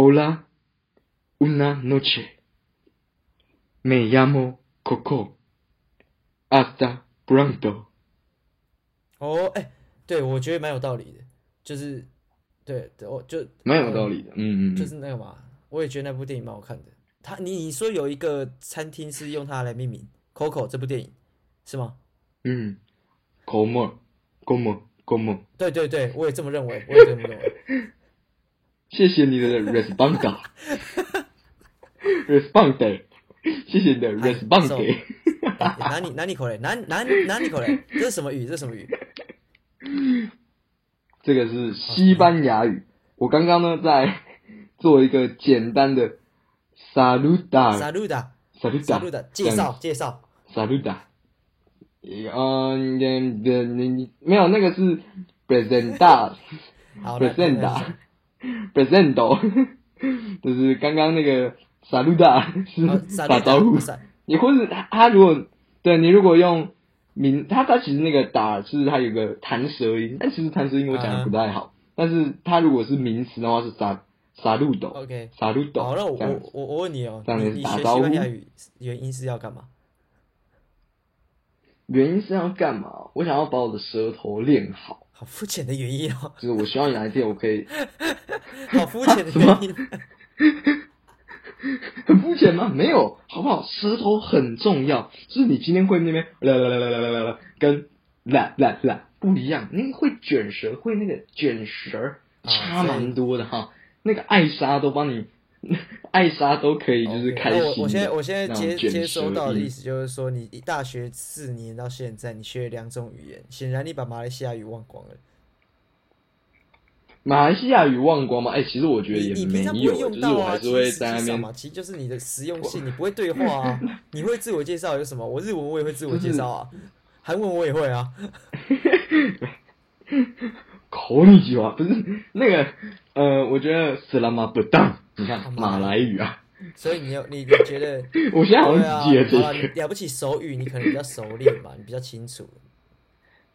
Hola, una noche. Me llamo Coco. Hasta pronto. 哦，哎、对，我觉得蛮有道理的，就是，对，对我就蛮有道理的，嗯嗯就嗯，是那个嘛，我也觉得那部电影蛮好看的。他，你你说有一个餐厅是用它来命名，Coco 这部电影是吗？嗯 como，对对对，我也这么认为，我也这么认为。谢谢你的 responder，responder，谢谢你的哎 responde。哎哪里哪里口嘞？哪哪哪里口嘞？这是什么语？这是什么语？这个是西班牙语。我刚刚呢在做一个简单的 saluda Saluda saluda Saluda，介绍介绍。saluda。嗯，你你你没有那个是 presenta 好，那 presenta presento，就是刚刚那个 saluda 哦是打招呼。你或者他他如果对你如果用名，他他其实那个打是他有个弹舌音，但其实弹舌音我讲的不太好。但是他如果是名词的话是沙沙路斗 OK。沙路斗好，那我我问你哦，这样你你学子打招呼西班牙语原因是要干嘛？原因是要干嘛？我想要把我的舌头练好，好肤浅的原因哦。就是我希望你一天我可以。好肤浅的原因。很肤浅吗？没有，好不好？舌头很重要，就是你今天会那边啦啦啦啦啦啦啦，跟啦啦啦不一样，那个会卷舌，会那个卷舌差蛮多的哈、那个艾莎都帮你 艾莎都可以就是开心我我现在我现在接接收到的意思就是说，你你大学四年到现在，你学了两种语言，显然你把马来西亚语忘光了。马来西亚语忘光吗？哎、其实我觉得也没你平常不会有，就是用到啊，我还是会在那边其实就是你的实用性，你不会对话啊，你会自我介绍有什么？我日文我也会自我介绍啊，韩文我也会啊。口你句话不是那个呃，我觉得斯拉马不当，你看啊马来语啊，所以你有你你觉得 我现在好对像只记得啊，这，个。你了不起手语，你可能比较熟练吧，你比较清楚。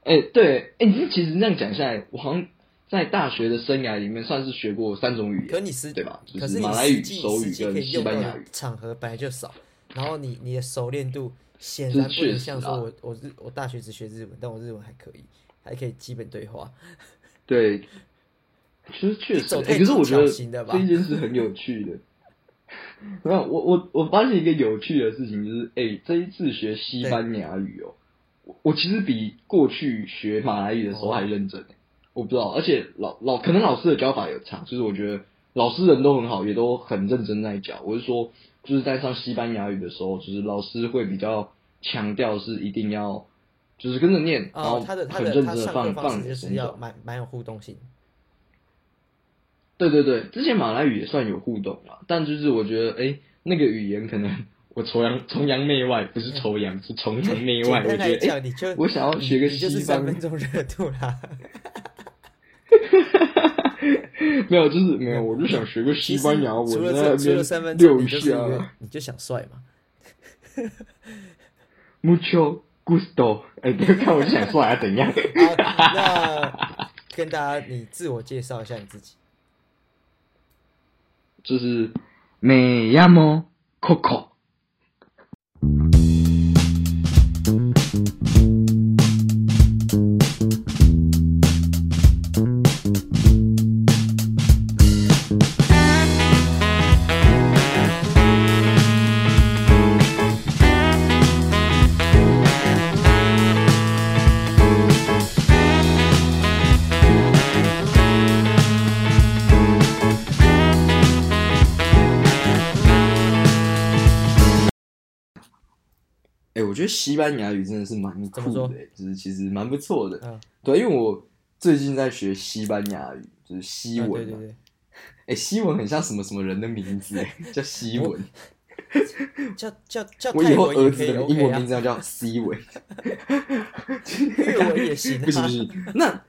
哎、对，哎、你其实这样讲下来，我好像在大学的生涯里面算是学过三种语言，可你实对吧？就可是你马来语、手语跟以用的西班牙语。场合本来就少，然后你你的熟练度显然不能像说啊我我日我大学只学日文，但我日文还可以，还可以基本对话。对，其实确实，可是我觉得这一件事很有趣的。没有，我我我发现一个有趣的事情，就是哎、这一次学西班牙语哦，我我其实比过去学马来语的时候还认真、欸我不知道，而且老老可能老师的教法有差，就是我觉得老师人都很好，也都很认真在教。我是说，就是在上西班牙语的时候，就是老师会比较强调是一定要就是跟着念，然后很认真的放放蛮蛮有互动性。对对对，之前马来语也算有互动嘛，但就是我觉得，哎，那个语言可能我崇洋崇洋媚外，不是崇洋，是崇洋媚外。我觉得，哎，我想要学个西方三分钟热度啦。没有，就是没有，我就想学个西班牙文，其实除了三分钟，边六你就是因为下。你就想帅嘛。Mucho gusto，哎，不要看我就想帅啊，怎样？好，那跟大家你自我介绍一下你自己。就是 Me llamo Coco。觉得西班牙语真的是蛮酷的、就是其实蛮不错的。嗯，对，因为我最近在学西班牙语，就是西啊文嘛。对对对，哎、西文很像什么什么人的名字、哎，叫西文。叫叫叫我以后儿子的英文名，字要叫西文。粤文也行啊。不行不行，那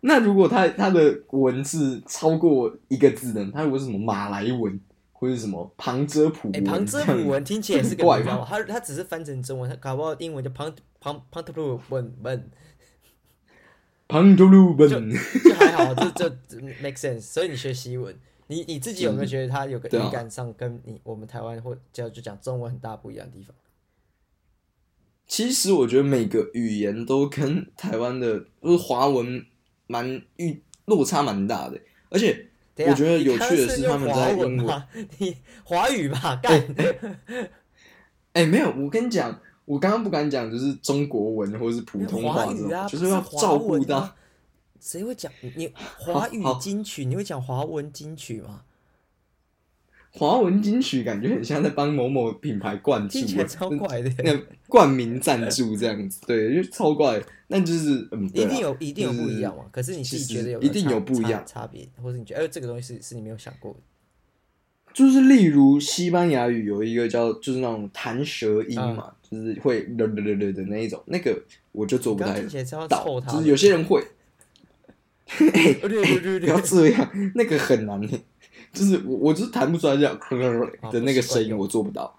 那如果他他的文字超过一个字呢？他如果是什么马来文或者什么旁遮普哎，文，旁遮普文听起来也是个怪？吧？他他只是翻成中文，他搞不好英文叫旁旁旁特普文文，旁遮普就文，就还好，这这这 make sense。所以你学西文，你你自己有没有觉得它有个语感上跟你我们台湾或叫就讲中文很大不一样的地方？其实我觉得每个语言都跟台湾的就是华文蛮语落差蛮大的，而且我觉得有趣的是他们在英文？你华语吧，干。哎、没有，我跟你讲，我刚刚不敢讲，就是中国文或者是普通话这种，啊，就是要照顾到。谁会讲你华语金曲？你会讲华文金曲吗？华文金曲感觉很像在帮某某品牌灌注听起来啊，超怪的。那冠名赞助这样子，对，就超怪。那就是嗯，对一定有一定有不一样嘛？可是你自己其实觉得有一定有不一样差别，或者你觉得哎这个东西是是你没有想过的？就是例如西班牙语有一个叫就是那种弹舌音嗯嘛，就是会了了了了的那一种，那个我就做不太到就是有些人会。不要，这样，那个很难耶就是我我就是弹不出来这样的那个声音，我做不到。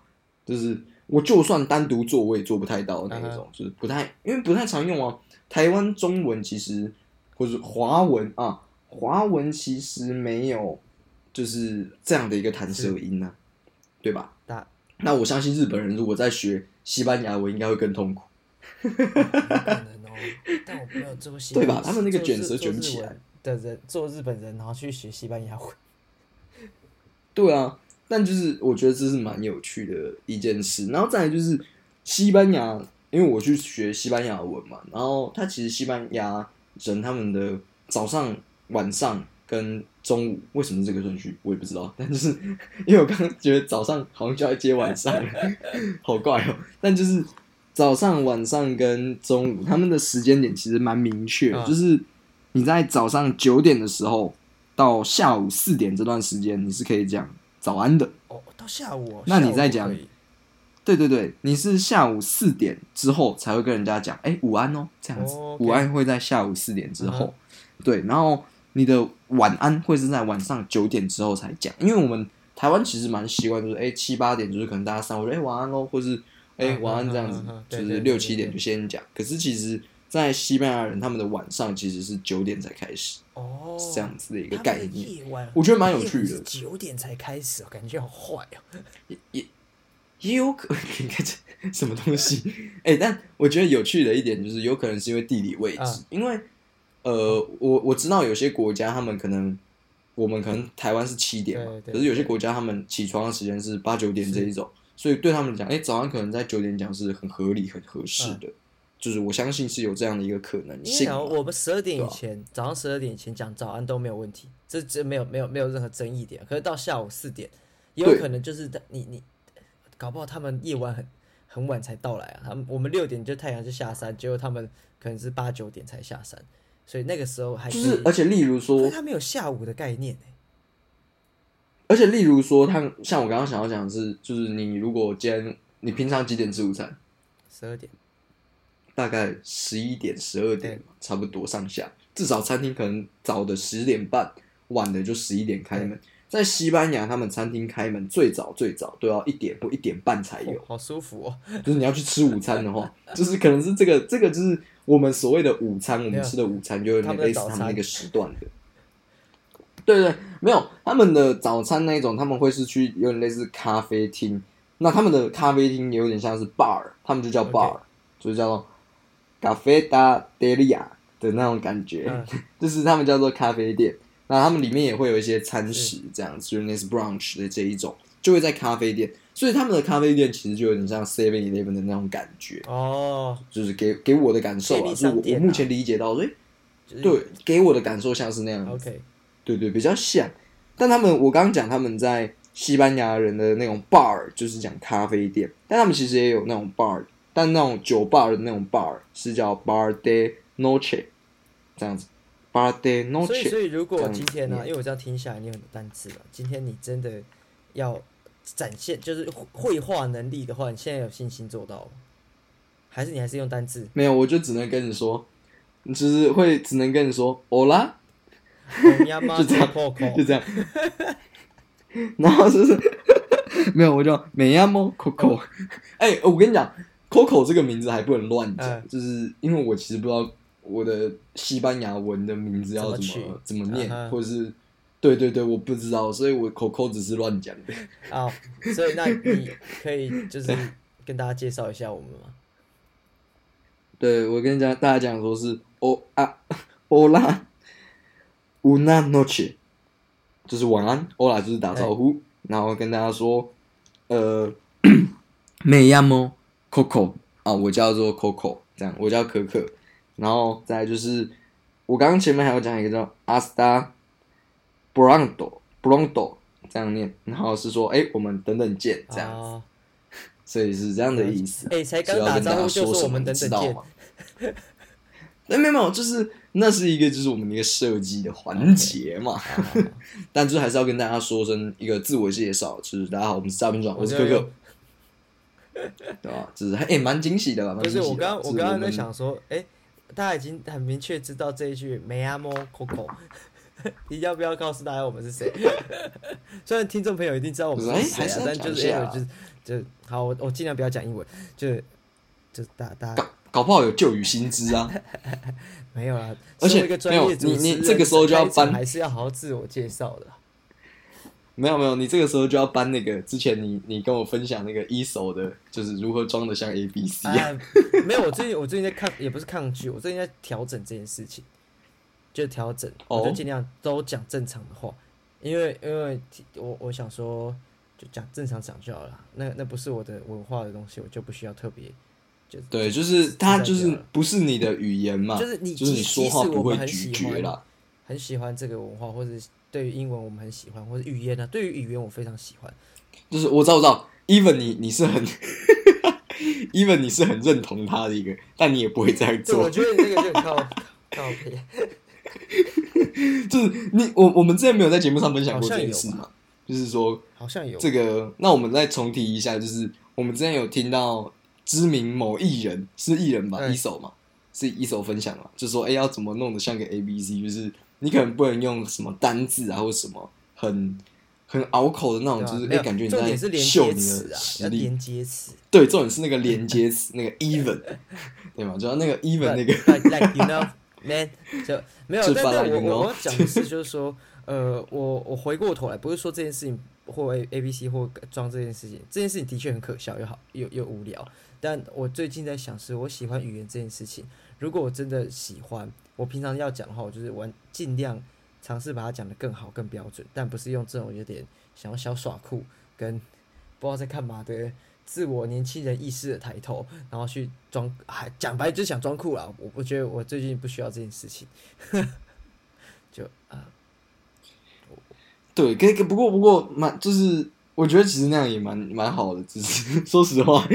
就是我就算单独做，我也做不太到那一种，就是不太，因为不太常用啊。台湾中文其实或者华文啊，华文其实没有就是这样的一个弹舌音呢、对吧？那那我相信日本人如果在学西班牙文，应该会更痛苦。有可能哦，但我没有做过西对吧他们那个卷舌卷不起来的人，做日本人然后去学西班牙文，对啊，但就是我觉得这是蛮有趣的一件事。然后再来就是西班牙，因为我去学西班牙文嘛，然后他其实西班牙人他们的早上、晚上跟中午为什么是这个顺序，我也不知道。但就是因为我刚刚觉得早上好像就要接晚上，好怪哦。但就是早上、晚上跟中午他们的时间点其实蛮明确，嗯就是你在早上九点的时候。到下午四点这段时间，你是可以讲早安的。哦，到下午哦，那你下午再讲对对对，你是下午四点之后才会跟人家讲，哎，午安哦，这样子。午安会在下午四点之后，嗯对，然后你的晚安会是在晚上九点之后才讲，因为我们台湾其实蛮习惯，就是哎七八点就是可能大家上午哎晚安喽，或是哎嗯晚安这样子就是六七点就先讲。可是其实，在西班牙人他们的晚上其实是九点才开始，哦，是这样子的一个概念。夜晚我觉得蛮有趣的。九点才开始哦，感觉好坏。哦。也也也有可你看这什么东西？哎、但我觉得有趣的一点就是，有可能是因为地理位置，嗯。因为呃，我我知道有些国家他们可能，我们可能台湾是七点嘛，可是有些国家他们起床的时间是八九点这一种，所以对他们来讲，哎、早上可能在九点讲是很合理、很合适的，就是我相信是有这样的一个可能性我们十二点以前，早上十二点以前讲早安都没有问题，这这没有没有没有任何争议点。可是到下午四点，也有可能就是在你你搞不好他们夜晚很很晚才到来啊，他们我们六点就太阳就下山，结果他们可能是八九点才下山，所以那个时候还就是，而且例如说，他没有下午的概念欸而且例如说，他像我刚刚想要讲的是，就是你如果今天你平常几点吃午餐？十二点大概十一点、十二点，差不多上下。至少餐厅可能早的十点半，晚的就十一点开门。在西班牙，他们餐厅开门最早最早都要一点或一点半才有哦。好舒服哦。就是你要去吃午餐的话，就是可能是这个这个就是我们所谓的午餐，我们吃的午餐就有类似他们那个时段的。对对，没有他们的早餐那一种，他们会是去有点类似咖啡厅。那他们的咖啡厅有点像是 bar，他们就叫 bar，就是叫做 cafe da delia 的那种感觉，嗯 就是他们叫做咖啡店。那他们里面也会有一些餐食，这样子，就是类似 brunch 的这一种，就会在咖啡店。所以他们的咖啡店其实就有点像 Seven Eleven 的那种感觉，哦，就是给给我的感受啊，是我目前理解到，诶、就是对，给我的感受像是那样子。，OK，对对，比较像。但他们，我刚刚讲他们在西班牙人的那种 bar 就是讲咖啡店，但他们其实也有那种 bar，但那种酒吧的那种 bar 是叫 bar de noche 这样子，bar de 所以 noche。所以如果今天呢、念因为我这样听下来，你有很多单词了。今天你真的要展现就是绘画能力的话，你现在有信心做到吗？还是你还是用单字？没有，我就只能跟你说，就是会只能跟你说 hola，就 就这样就这样。然后就是 没有，我就美亚莫 Coco。哎、我跟你讲，Coco 这个名字还不能乱讲，嗯就是因为我其实不知道我的西班牙文的名字要怎怎么怎么念，嗯哼或者是对对对，我不知道，所以我 Coco 只是乱讲的。好，所以那你可以就是跟大家介绍一下我们吗？对，我跟讲大家讲说是哦啊，Hola una noche，就是晚安，Hola 就是打招呼，然后跟大家说，呃，Me llamo Coco 啊，我叫做 Coco，这样我叫可可，然后再来就是我刚刚前面还有讲一个叫 Hasta pronto pronto 这样念，然后是说哎，我们等等见这样子，哦，所以是这样的意思。哎，才刚打招呼就说什么，说我们等等见你知道吗，？那没有没有，就是那是一个就是我们的一个设计的环节嘛，但就是还是要跟大家说声一个自我介绍，就是大家好，我们是诈骗庄，我是可可，对吧？就是还诶蛮惊喜的吧？不是我刚我刚刚在想说，哎，大家已经很明确知道这一句 “Me amo Coco”，你要不要告诉大家我们是谁？虽然听众朋友一定知道我们是是谁啊，但就是讲一下啊因为就是就好，我我尽量不要讲英文，就就大大家搞搞不好有旧语新知啊。没有啦。而且身为一个专没有业你你这个时候就要搬还是要好好自我介绍的。没有没有，你这个时候就要搬那个之前你你跟我分享那个一手的，就是如何装的像 A B C 啊。哎，没有，我最近我最近在抗，也不是抗拒，我最近在调整这件事情，就调整，哦我就尽量都讲正常的话，因为因为我我想说，就讲正常讲就好了，那那不是我的文化的东西，我就不需要特别，就对，就是他就是不是你的语言嘛，就是你就是你即说话我会咀喜欢嚼啦。很喜欢这个文化，或者是对于英文我们很喜欢，或者语言呢、对于语言我非常喜欢。就是我知道我知道，even 你你是很，even 你是很认同他的一个，但你也不会这样做，我做。觉得你那个就很靠 靠背。就是你我我们之前没有在节目上分享过这件事嘛？就是说好像有这个，那我们再重提一下，就是我们之前有听到知名某艺人是艺人吧，对一手嘛，是一手分享嘛，就说哎、要怎么弄得像个 A B C，就是你可能不能用什么单字啊或什么很很拗口的那种，就是哎、没有感觉你在秀词啊，的实力。连接词。对，重点是那个连接词，那个 even，对吗？主要那个 even 那个 like you know man 就没有，就但但我我我要讲的是，就是说，呃，我我回过头来，不是说这件事情或 A A B C 或装这件事情，这件事情的确很可笑又好又又无聊。但我最近在想，是我喜欢语言这件事情。如果我真的喜欢，我平常要讲的话，我就是玩尽量尝试把它讲得更好、更标准，但不是用这种有点想要小耍酷跟不知道在干嘛的自我年轻人意识的抬头，然后去装，还讲白就是想装酷啦。我我觉得我最近不需要这件事情，就啊、对，可可不过不过蛮就是，我觉得其实那样也蛮蛮好的，只是 说实话，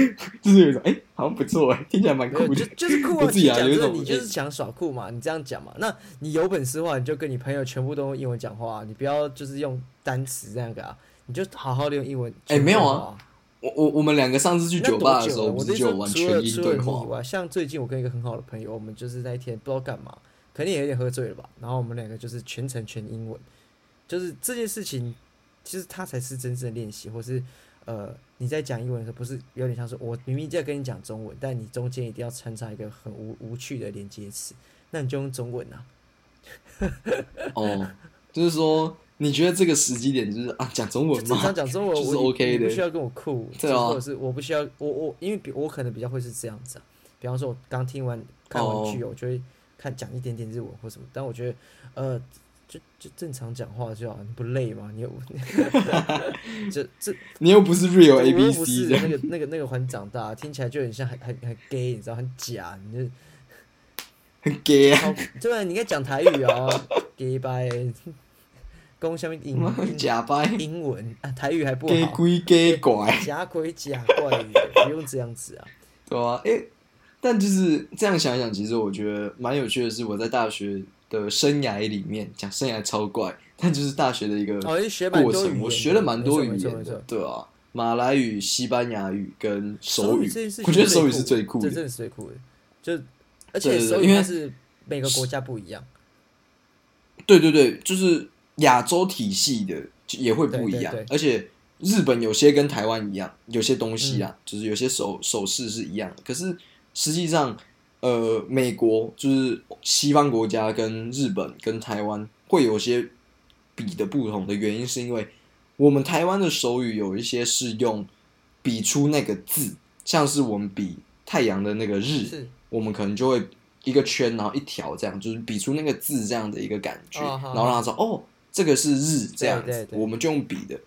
就是有一种哎、好像不错哎，听起来蛮酷的没有就。就是酷啊！自己啊讲真的，有一种你就是想耍酷嘛，你这样讲嘛。那你有本事的话，你就跟你朋友全部都用英文讲话、你不要就是用单词这样个啊，你就好好的用英文。哎没有啊我我我们两个上次去酒吧的时候，我就有完除了全英除了你以？外，像最近我跟一个很好的朋友，我们就是那一天不知道干嘛，肯定也有点喝醉了吧。然后我们两个就是全程全英文，就是这件事情，其实它才是真正的练习，或是呃你在讲英文的时候，不是有点像是我明明在跟你讲中文，但你中间一定要穿插一个很无无趣的连接词，那你就用中文啊。哦，就是说你觉得这个时机点就是啊讲中文吗正常？讲中文，就是我 OK 的你不需要跟我酷，对啊或者是我不需要我我因为比我可能比较会是这样子啊，比方说我刚听完看完剧，我就会看讲一点点日文或什么，但我觉得呃就就正常讲话就好，你不累吗？你又这 这你又不是 real A B C 的，那个那个那个环长大，听起来就很像很很很 gay，你知道很假，你就 很 gay 啊，对啊，你应该讲台语啊，gay 拜，讲下面英文假掰英文啊，台语还不，gay 好。鬼 gay 怪，假鬼假怪语，不用这样子啊。对啊、诶，但就是这样想一想，其实我觉得蛮有趣的是，我在大学的生涯里面讲生涯超怪，但就是大学的一个过程，我学了蛮多语言的对啊，马来语、西班牙语跟手语我觉得手语是最酷的。这真的是最酷的。就而且手因为语是每个国家不一样，对对对，就是亚洲体系的也会不一样，而且日本有些跟台湾一样，有些东西嗯啊，就是有些手手势是一样的，可是实际上，呃，美国就是西方国家跟日本跟台湾会有些比的不同的原因，是因为我们台湾的手语有一些是用比出那个字，像是我们比太阳的那个日，我们可能就会一个圈，然后一条这样，就是比出那个字这样的一个感觉，哦然后让他说哦，这个是日这样子，对对对我们就用比的。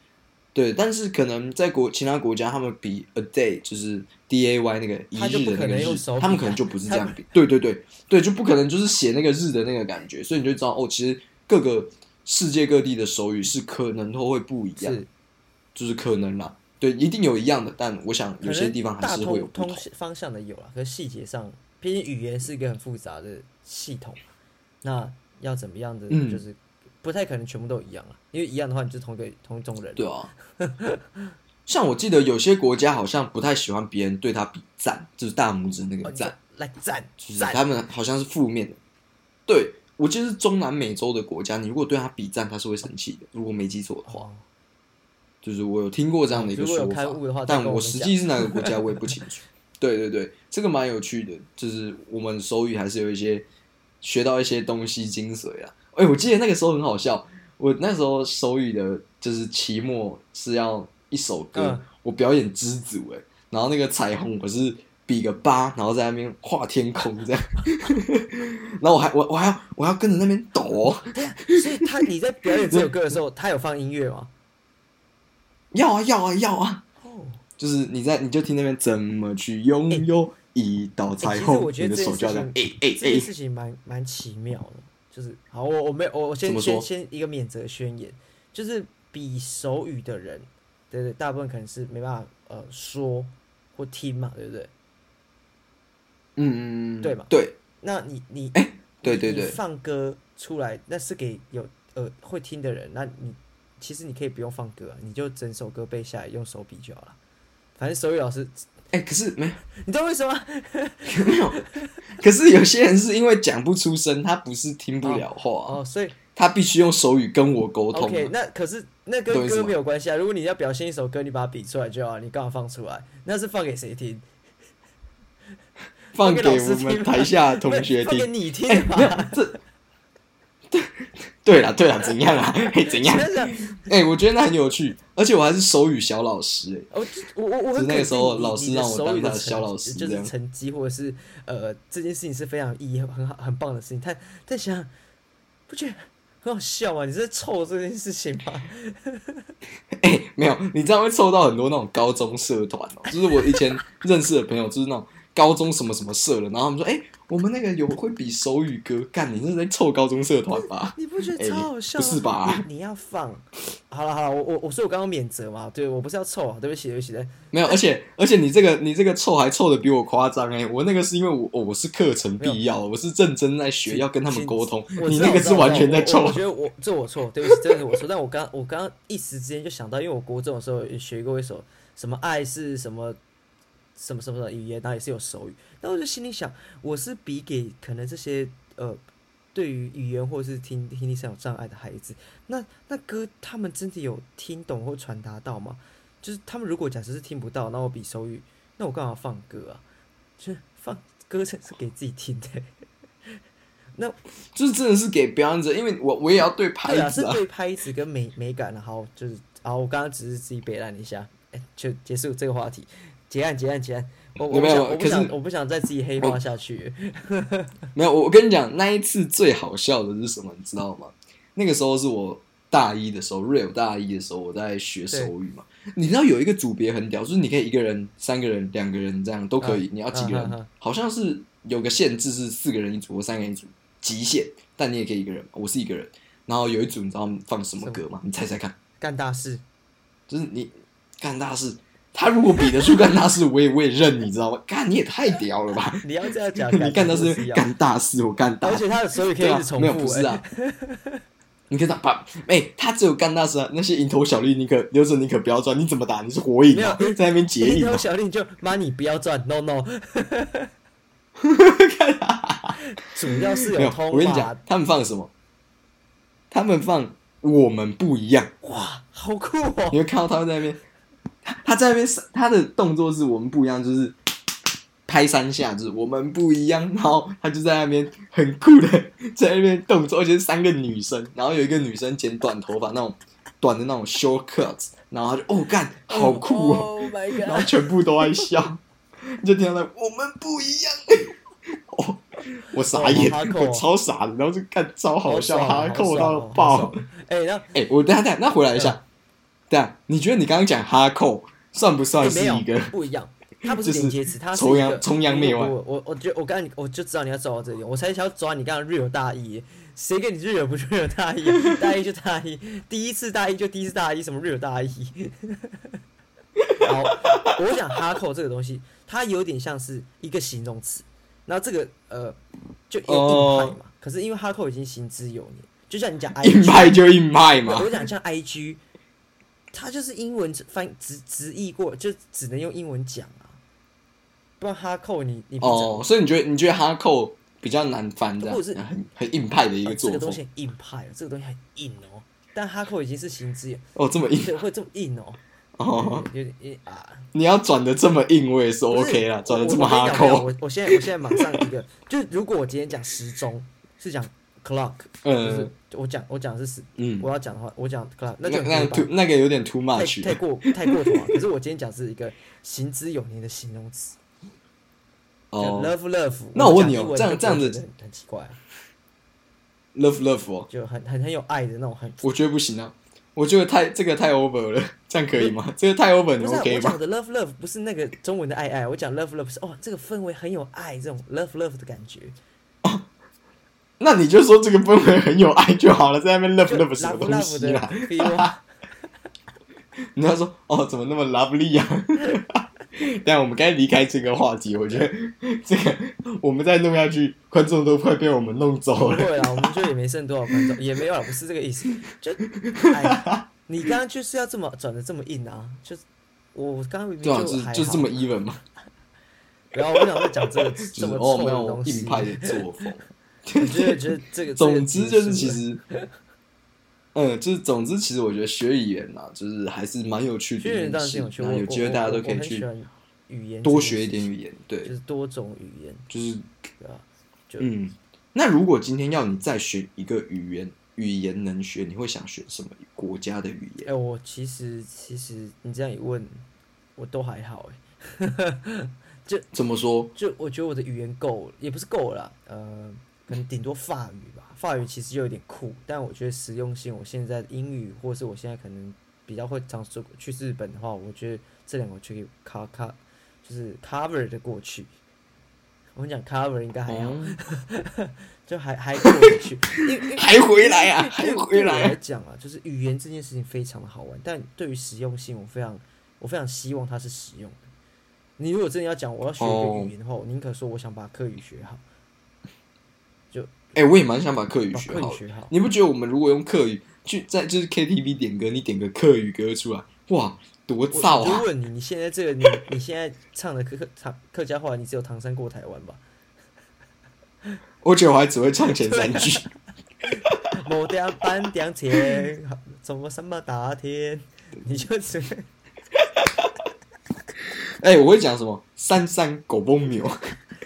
对，但是可能在国其他国家，他们比 a day 就是 D A Y 那个一日的那个日他们可啊能就不是这样比。对对对对，就不可能就是写那个日的那个感觉，所以你就知道哦，其实各个世界各地的手语是可能都会不一样，是，就是可能啦。对，一定有一样的，但我想有些地方还是会有不同。通方向的有啊，可是细节上，毕竟语言是一个很复杂的系统，那要怎么样的，嗯就是不太可能全部都一样啊，因为一样的话，你就同一个同一种人。对啊，像我记得有些国家好像不太喜欢别人对他比赞，就是大拇指那个赞，来赞就是，他们好像是负面的。对我记得是中南美洲的国家，你如果对他比赞，他是会生气的。如果没记错的话，哦就是我有听过这样的一个说开悟的话再但我实际是哪个国家我也不清楚。对对对，这个蛮有趣的，就是我们手语还是有一些学到一些东西精髓啊。哎、我记得那个时候很好笑，我那时候手语的就是期末是要一首歌，嗯我表演知足哎，然后那个彩虹我是比个八，然后在那边画天空这样，然后我还我我还要我还要跟着那边抖哦，所以他你在表演这首歌的时候，他有放音乐吗？要啊要啊要啊，哦，就是你在你就听那边怎么去拥有一道彩虹，你的手就要这样事情，哎哎这件哎，事情蛮蛮奇妙的，就是好，我我没有我我先先先一个免责宣言，就是比手语的人，对对，大部分可能是没办法呃说或听嘛，对不对？嗯嗯，嗯对嘛对，那你你你你对对对放歌出来，那是给有呃会听的人，那你其实你可以不用放歌啊，你就整首歌背下来，用手比就好了。反正手语老师，哎，可是没有你知道为什么吗？没有，可是有些人是因为讲不出声，他不是听不了话，哦，所以他必须用手语跟我沟通 OK，啊。那可是那跟歌没有关系啊。如果你要表现一首歌，你把它比出来就好，你刚好放出来？那是放给谁听？放给我们台下同学听放给听。你听哎，没有？这，对对啦对啦，怎样啊？哎，怎样？哎，我觉得那很有趣，而且我还是手语小老师，哎，我我我那个时候老师让我当他的小老师就是成绩或者是呃这件事情是非常意义很好很棒的事情。但但想想，不觉得很好笑吗？你是在凑这件事情吗？哎、没有，你这样会凑到很多那种高中社团哦。就是我以前认识的朋友，就是那种高中什么什么社的，然后他们说，哎、我们那个有会比手语歌，干，你这是在凑高中社团吧？你不觉得哎超好笑吗？不是吧你你要放，好了好了，我我我说我刚刚免责嘛，对我不是要凑啊，对不起对不起，对没有，而且而且你这个你这个凑还凑的比我夸张哎，我那个是因为我、哦、我是课程必要，我是认真在学，要跟他们沟通，你那个是完全在凑我觉得我这我错，对不起，真的是我错。但我刚我刚刚一时之间就想到，因为我国中的时候也学过一首什么爱是什么什么什么的语言，然后也是有手语。那我就心里想，我是比给可能这些呃对于语言或者是听听力上有障碍的孩子，那那歌他们真的有听懂或传达到吗？就是他们如果假设是听不到，那我比手语，那我干嘛放歌啊？就是放歌才是给自己听的。那就是真的是给表演者，因为我我也要对拍对啊，是子啊，对拍子跟美美感然后，就是啊，我刚刚只是自己北烂一下，哎、就结束这个话题，结案结案结案。我没有想我不可是想我不想再自己黑化下去。没有，我我跟你讲，那一次最好笑的是什么，你知道吗？那个时候是我大一的时候，real 大一的时候，我在学手语嘛。你知道有一个组别很屌，就是你可以一个人、三个人、两个人这样都可以。嗯你要几个人？好像是有个限制是四个人一组或三个人一组，极限。但你也可以一个人，我是一个人。然后有一组，你知道放什么歌吗？你猜猜看，干大事，就是你干大事。他如果比得出干大事，我也我也认，你知道吗？干你也太屌了吧！你要这样讲，你 干大事干大事，我干大事而且他的手语可以一直，重没有复、不是啊哎。你看他把哎、他只有干大事啊，那些蝇头小利你可留着，你可不要赚，你怎么打？你是火影啊，在那边结一印蝇头小利就妈你不要赚，no no，主要是没有，通话我跟你讲，，他们放什么？他们放我们不一样，哇，好酷哦！你会看到他们在那边，他 他在那边，他的动作是我们不一样，就是 拍三下，就是我们不一样，然后他就在那边很酷的在那边动作，而且是三个女生，然后有一个女生剪短头发那种短的那种 short cuts，然后他就哦干好酷哦，Oh 然后全部都在笑，就听到我们不一样，哦，我傻眼，我超傻的，然后就看超好笑，爽哈扣好爽到爆。爽。哎，然后哎、我等下等下，那回来一下，对啊，你觉得你刚刚讲哈扣算不算是一个？不一样，它不是就是连接词，它是崇洋一个崇洋媚外我我我觉得我刚刚我就知道你要抓到这里，我才想要抓你刚刚 real 大意，谁跟你 real 不 real 大意啊？大意就大意，第一次大意就第一次大意，什么 real 大意？好，我讲哈扣这个东西，它有点像是一个形容词，然后这个呃就有硬派嘛，可是因为哈扣已经行之有年，就像你讲 IG，硬派就硬派嘛我，讲像 IG，它就是英文翻直直译过，就只能用英文讲啊，不然哈扣你你哦，所以你觉得你觉得哈扣比较难翻，这样或者是很很硬派的一个作风呃这个东西很硬派哦，这个东西很硬哦，但哈扣已经是行之有，哦，这么硬。对，会这么硬哦，哦，有点硬啊。你要转的这么硬，我也是 OK 啦，转的这么哈扣，我我现在我现在马上一个，就是如果我今天讲时钟是讲 clock，就是嗯我讲我讲的是时，嗯，我要讲的话，我讲 clock，那就那那个有点 too much，太过太过头了。可是我今天讲是一个行之有年的形容词，就哦 love love。那我问你哦这样这样子很很奇怪啊，，love love 哦，就很很很有爱的那种很。我觉得不行啊，我觉得太这个太 over 了，这样可以吗？这个太 over，你不是、啊、OK 吗我讲？的 love love 不是那个中文的爱爱，我讲 love love 是哦，这个氛围很有爱，这种 love love 的感觉。那你就说这个氛围很有爱就好了，在那边 love 就 love 什么东西啦。你要说哦，怎么那么 lovely 啊？但我们该离开这个话题，我觉得 这个我们再弄下去，观众都快被我们弄走了。不会啦，我们就也没剩多少观众，也没有啦，不是这个意思。就，哎，你刚刚就是要这么转的这么硬啊，就是我刚刚明明对啊，就就这么 even 嘛，然后我想再讲这个就这么是哦，臭没有的东西，硬派的作风。我觉得觉得这个，总之就是，其实，嗯，就是总之，其实我觉得学语言啊，就是还是蛮有趣的学语言当然是有趣，那有机会大家都可以去语言，多学一点语言。对就，是多种语言，就是啊？就嗯，那如果今天要你再选一个语言，语言能学，你会想学什么国家的语言哎、言？我其实其实你这样一问，我都还好哎，怎么说？就我觉得我的语言够了，也不是够了啦，呃，可能顶多法语吧。法语其实就有点酷，但我觉得实用性，我现在英语或是我现在可能比较会常说去日本的话，我觉得这两个就可以 cover cover 就是 cover 的过去。我们讲 cover 应该还好，哦 就还还过得去，还回来啊，还回来对我来啊！讲啊，就是语言这件事情非常的好玩，但对于实用性，我非常我非常希望它是实用的。你如果真的要讲我要学一个哦语言的话，我宁可说我想把课语学好，哎、我也蛮想把客语学好好。你不觉得我们如果用客语去在就是 KTV 点歌，你点个客语歌出来，哇，多我燥啊！我就问你，你现在这个你你现在唱的客客客客家话，你只有唐山过台湾吧？我觉得我还只会唱前三句。某点半点天，什么什么大天，你就只会 哎、我会讲什么？三三狗崩苗，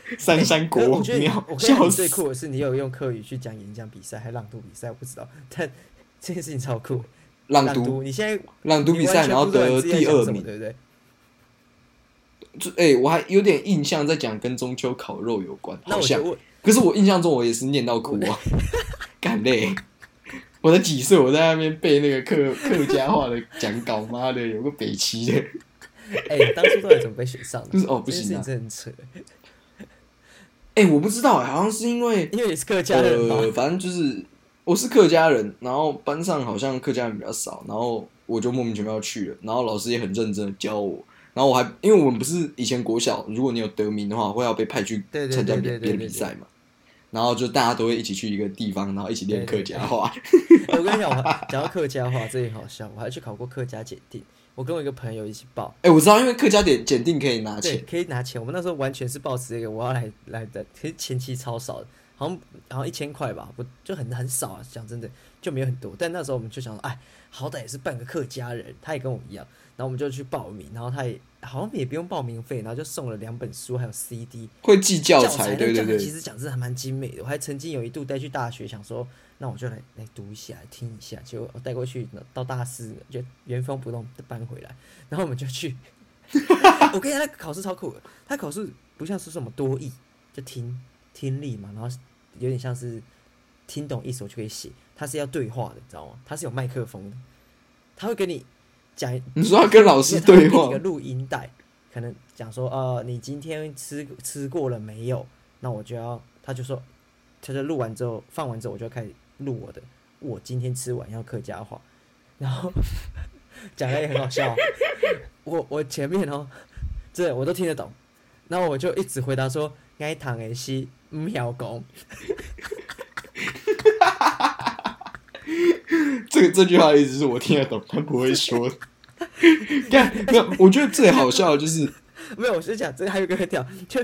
山山国我觉得笑你最！酷的是你有用客语去讲演讲比赛，还朗读比赛，我不知道，但这件事情超酷。朗读读，你现在朗读比赛，然后得第二名。对不对？就哎、我还有点印象在讲跟中秋烤肉有关，好像。可是我印象中我也是念到哭啊，干嘞。我才几岁，我在那边背那个客客家话的讲稿，妈的，有个北齐的。哎、你当初到底怎么被选上的？就是哦不行啊这很扯，哎、我不知道、好像是因为因为你是客家人嘛。呃，反正就是我是客家人，然后班上好像客家人比较少，然后我就莫名其妙去了，然后老师也很认真的教我，然后我还因为我们不是以前国小，如果你有得名的话，会要被派去参加别别的比赛嘛，然后就大家都会一起去一个地方，然后一起练客家话。我跟你讲，我讲到客家话，这也好笑。我还去考过客家检定，我跟我一个朋友一起报，哎、我知道，因为客家点检定可以拿，钱，可以拿钱。我们那时候完全是报持这个，我要来来的，其实前期超少的，好像好像一千块吧，我就很很少啊。讲真的，就没有很多。但那时候我们就想说，哎，好歹也是半个客家人，他也跟我一样，然后我们就去报名，然后他也好像也不用报名费，然后就送了两本书，还有 CD 会寄教教材，那对对对，其实讲真的还蛮精美的。我还曾经有一度带去大学，想说那我就来来读一下，听一下。结果我带过去，到大四就原封不动的搬回来，然后我们就去。我跟你讲，那考试超酷的，他考试不像是什么多义，就听听力嘛，然后有点像是听懂意思我就可以写，他是要对话的，你知道吗？他是有麦克风的，他会给你讲。你说要跟老师对话 一个，录音带，可能讲说呃，你今天吃吃过了没有？那我就要，他就说，他就录完之后放完之后，我就要开始录我的，我今天吃完要客家话，然后 讲的也很好笑。我我前面哦，这我都听得懂，然后我就一直回答说，该躺的是唔晓讲。这个这句话的意思是我听得懂，但不会说。看，没有，我觉得最好笑的就是，没有，我是讲这个还有一个很屌，就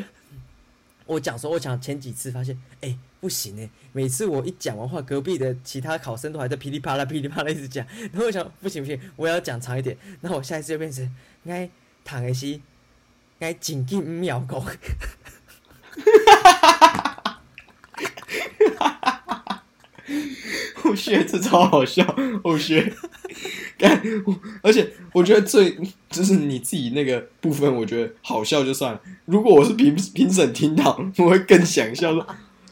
我讲说，我讲前几次发现，哎、不行哎，每次我一讲完话，隔壁的其他考生都还在噼里啪啦噼里啪啦一直讲，然后我想不行不行，我要讲长一点，那我下一次就变成该躺的是该紧紧五秒讲，我学这超好笑，我学。干，我而且我觉得最就是你自己那个部分，我觉得好笑就算了。如果我是评评审听到，我会更想笑说，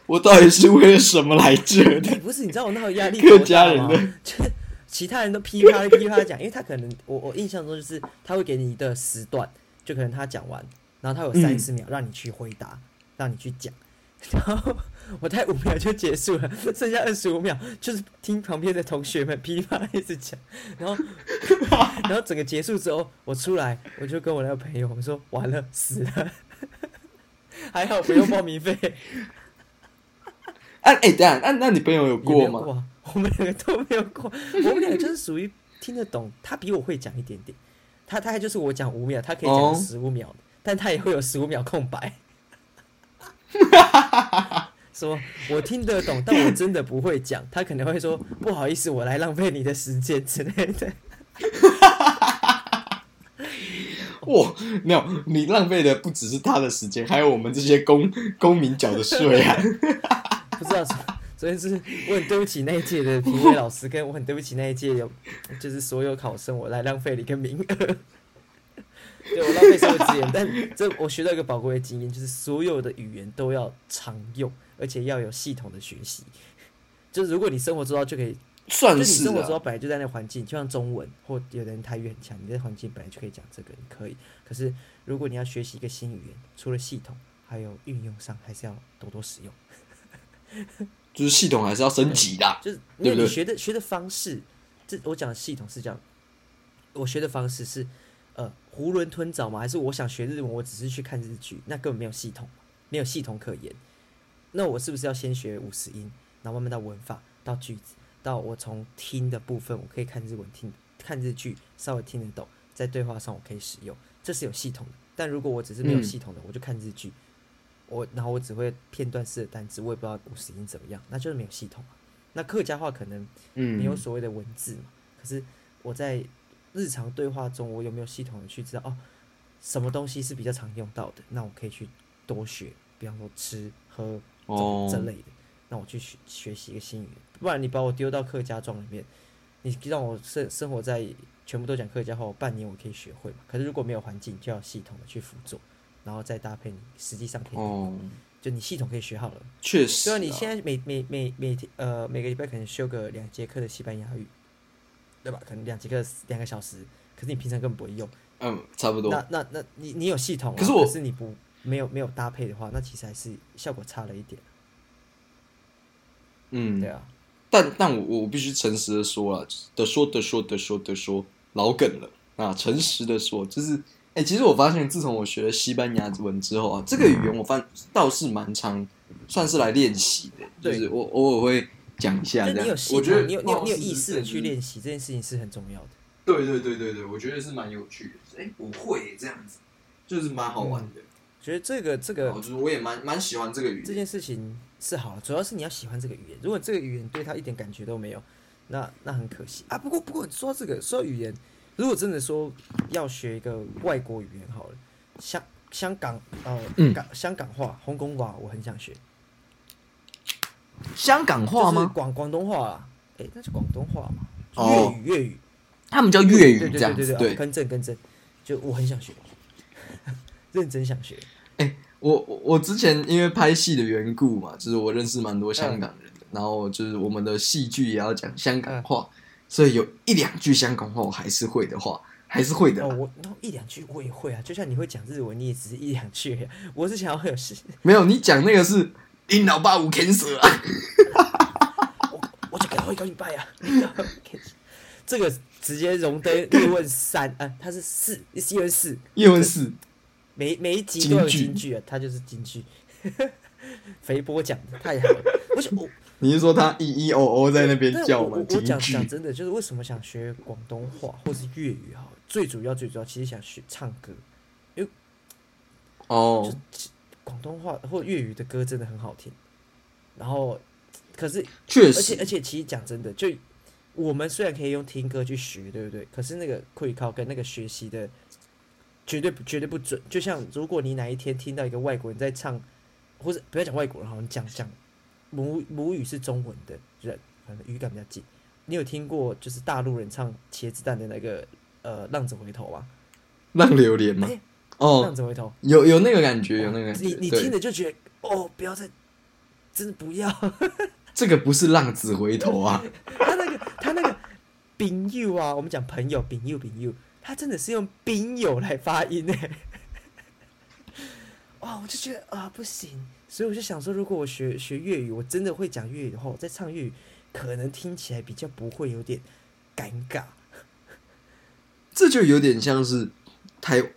我到底是为了什么来这哎、的？不是，你知道我那个压力客家人的就是其他人都噼啪噼啪讲，因为他可能我我印象中就是他会给你一个时段，就可能他讲完，然后他有三十秒让你去回答，让你去讲，然后我大概五秒就结束了，剩下二十五秒就是听旁边的同学们噼里啪啦一直讲，然后 然后整个结束之后，我出来我就跟我那个朋友我说完了死了，还好不用报名费。啊，哎、等一下，那、那你朋友有过吗？我们两个都没有过。我们两个就是属于听得懂，他比我会讲一点点。他大概就是我讲五秒，他可以讲哦十五秒的但他也会有十五秒空白。说我听得懂，但我真的不会讲。他可能会说不好意思，我来浪费你的时间之类的。哇，没有，你浪费的不只是他的时间，还有我们这些公公民缴的税啊！不知道什么，所以是我很对不起那一届的评委老师，跟我很对不起那一届有就是所有考生，我来浪费了一个名额。对我浪费所有资源，但这我学到一个宝贵的经验，就是所有的语言都要常用，而且要有系统的学习。就是如果你生活周遭就可以，就算你是啊，生活周遭本来就在那环境，就像中文或有的人台语很强，你在环境本来就可以讲这个，你可以。可是如果你要学习一个新语言，除了系统，还有运用上，还是要多多使用。就是系统还是要升级的。就是因为你学的学的方式，这我讲的系统是这样，我学的方式是呃囫囵吞枣吗，还是我想学日文，我只是去看日剧，那根本没有系统，没有系统可言。那我是不是要先学五十音，然后慢慢到文法，到句子，到我从听的部分，我可以看日文听看日剧，稍微听得懂，在对话上我可以使用，这是有系统的。但如果我只是没有嗯系统的，我就看日剧，我然后我只会片段式的单词，我也不知道五十音怎么样，那就是没有系统啊。那客家话可能没有嗯，所谓的文字嘛，可是我在日常对话中，我有没有系统的去知道哦，什么东西是比较常用到的？那我可以去多学，比方说吃喝这、哦这类的，那我去学学习一个新语言。不然你把我丢到客家庄里面，你让我生生活在全部都讲客家话，我半年我可以学会嘛？可是如果没有环境，就要系统的去辅佐，然后再搭配你实际上可以应用，哦，就你系统可以学好了。确实啊。对啊，你现在每每每每天呃每个礼拜可能修个两节课的西班牙语，对吧？可能两节课两个小时，可是你平常根本不会用。嗯，差不多。那那那你你有系统啊、可是我可是你不没有没有搭配的话，那其实还是效果差了一点。嗯对，啊，但但我我必须诚实的说啊，的说的说的说的说，老梗了啊！诚实的说，就是，哎、其实我发现，自从我学了西班牙文之后啊，这个语言我发倒是蛮常，算是来练习的，就是我偶尔会讲一下这样你有。系我觉得统，你有你有你有意识的去练习这件事情是很重要的。对对对对对，我觉得是蛮有趣的。哎、我会这样子，就是蛮好玩的。觉得这个这个就是我也蛮蛮喜欢这个语言。这件事情是好的，主要是你要喜欢这个语言。如果这个语言对他一点感觉都没有，那那很可惜啊。不过不过说到这个，说到语言，如果真的说要学一个外国语言好了，香香港呃嗯港香港话、香港话，我很想学。香港话就是吗？广广东话啊，诶，那是广东话嘛？哦粤语粤语他们叫粤语对这样子，对对对对，对哦。更正更正，就我很想学，认真想学。我我我之前因为拍戏的缘故嘛，就是我认识蛮多香港人的，然后就是我们的戏剧也要讲香港话，所以有一两句香港话我还是会的话，还是会的哦，我然后一两句我也会啊，就像你会讲日文，你也只是一两句，我是想要有事，没有，你讲那个是你老爸无 cancer 啊，我我就给他一个礼拜啊。这个直接荣登叶问三啊，他是四，叶问四，叶问四，每每一集都有金句啊，他就是金句。肥波讲的太好了，我想我你是说他咿咿哦哦在那边叫吗？我讲讲真的，就是为什么想学广东话或是粤语哈？最主要最主要其实想学唱歌，因为哦，广东话或粤语的歌真的很好听。然后，可是确而且而，且其实讲真的，就我们虽然可以用听歌去学，对不对？可是那个会靠跟那个学习的绝对绝对不准。就像如果你哪一天听到一个外国人在唱，或者不要讲外国人，好像讲讲母母语是中文的人，反正语感比较近。你有听过就是大陆人唱《茄子蛋》的那个呃《浪子回头》吗？浪流连嘛哎，哦浪，子回头，有有那个感觉，有那个感觉，你你听对，着就觉得哦，不要再，真的不要。这个不是浪子回头啊，他那个他那个朋友啊，我们讲朋友，朋友朋友，他真的是用朋友来发音呢。哇，我就觉得啊不行，所以我就想说，如果我学学粤语，我真的会讲粤语的话，我在唱粤语，可能听起来比较不会有点尴尬。这就有点像是台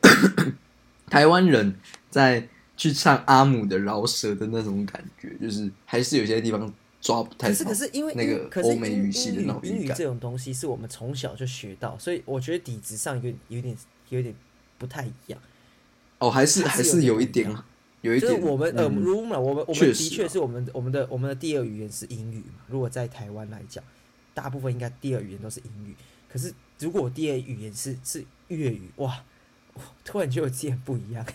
台湾人在去唱阿姆的饶舌的那种感觉，就是还是有些地方抓不太到。可是可是因为那个欧美英语系的英那种英语这种东西是我们从小就学到，所以我觉得底子上有有点有点不太一样。哦，还是还是有一点不一点，有一就。我们呃，嗯如嘛，我们我们的确是我们我们的我们的第二语言是英语嘛。如果在台湾来讲，大部分应该第二语言都是英语。可是如果我第二语言是是粤语，哇，我突然觉得我自己很不一样。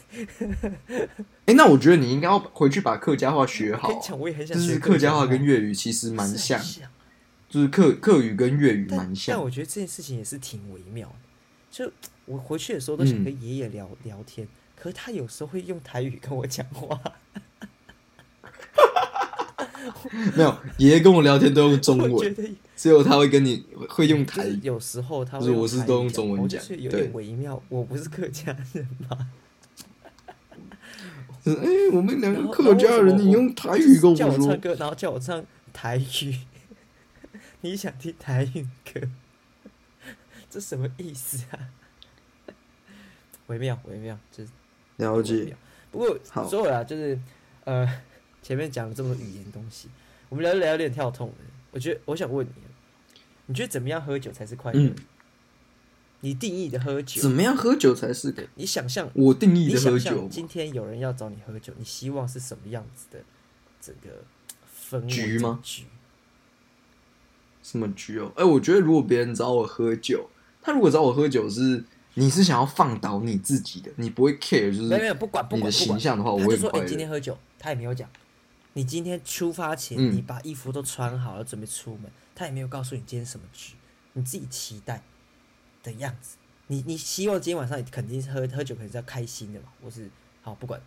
哎，那我觉得你应该要回去把客家话学好啊，跟讲，我也很想学就是客家话话跟粤语其实蛮像就是客客语跟粤语但蛮像但。我觉得这件事情也是挺微妙的。就我回去的时候都想嗯跟爷爷聊、聊天，可是他有时候会用台语跟我讲话，没有，爷爷跟我聊天都用中文，只有他会跟你会用台语。就是有时候他不会用是我是都用中文讲有对点微妙。我不是客家人嘛，就是哎，我们两个客家人，你用台语跟我说，叫我唱歌，然后叫我唱台语。你想听台语歌？这什么意思啊？微妙，微妙，就是了解。不过好说回来，就是呃，前面讲了这么多语言东西，我们聊一聊有点跳痛的。我觉得，我想问你，你觉得怎么样喝酒才是快乐？嗯你定义的喝酒怎，么样喝酒才是对你想象我定义的喝酒今天有人要找你喝酒，你希望是什么样子的整个氛围？局吗局什么局哦？哎，我觉得如果别人找我喝酒，他如果找我喝酒是你是想要放倒你自己的，你不会 care 就是没有不管不你的管不管，形象的话，我他就说：“哎、会今天。喝酒。”他也没有讲。你今天出发前，嗯你把衣服都穿好了，准备出门，他也没有告诉你今天什么局，你自己期待的样子。你你希望今天晚上你肯定是喝喝酒，肯定是要开心的嘛？我是好不管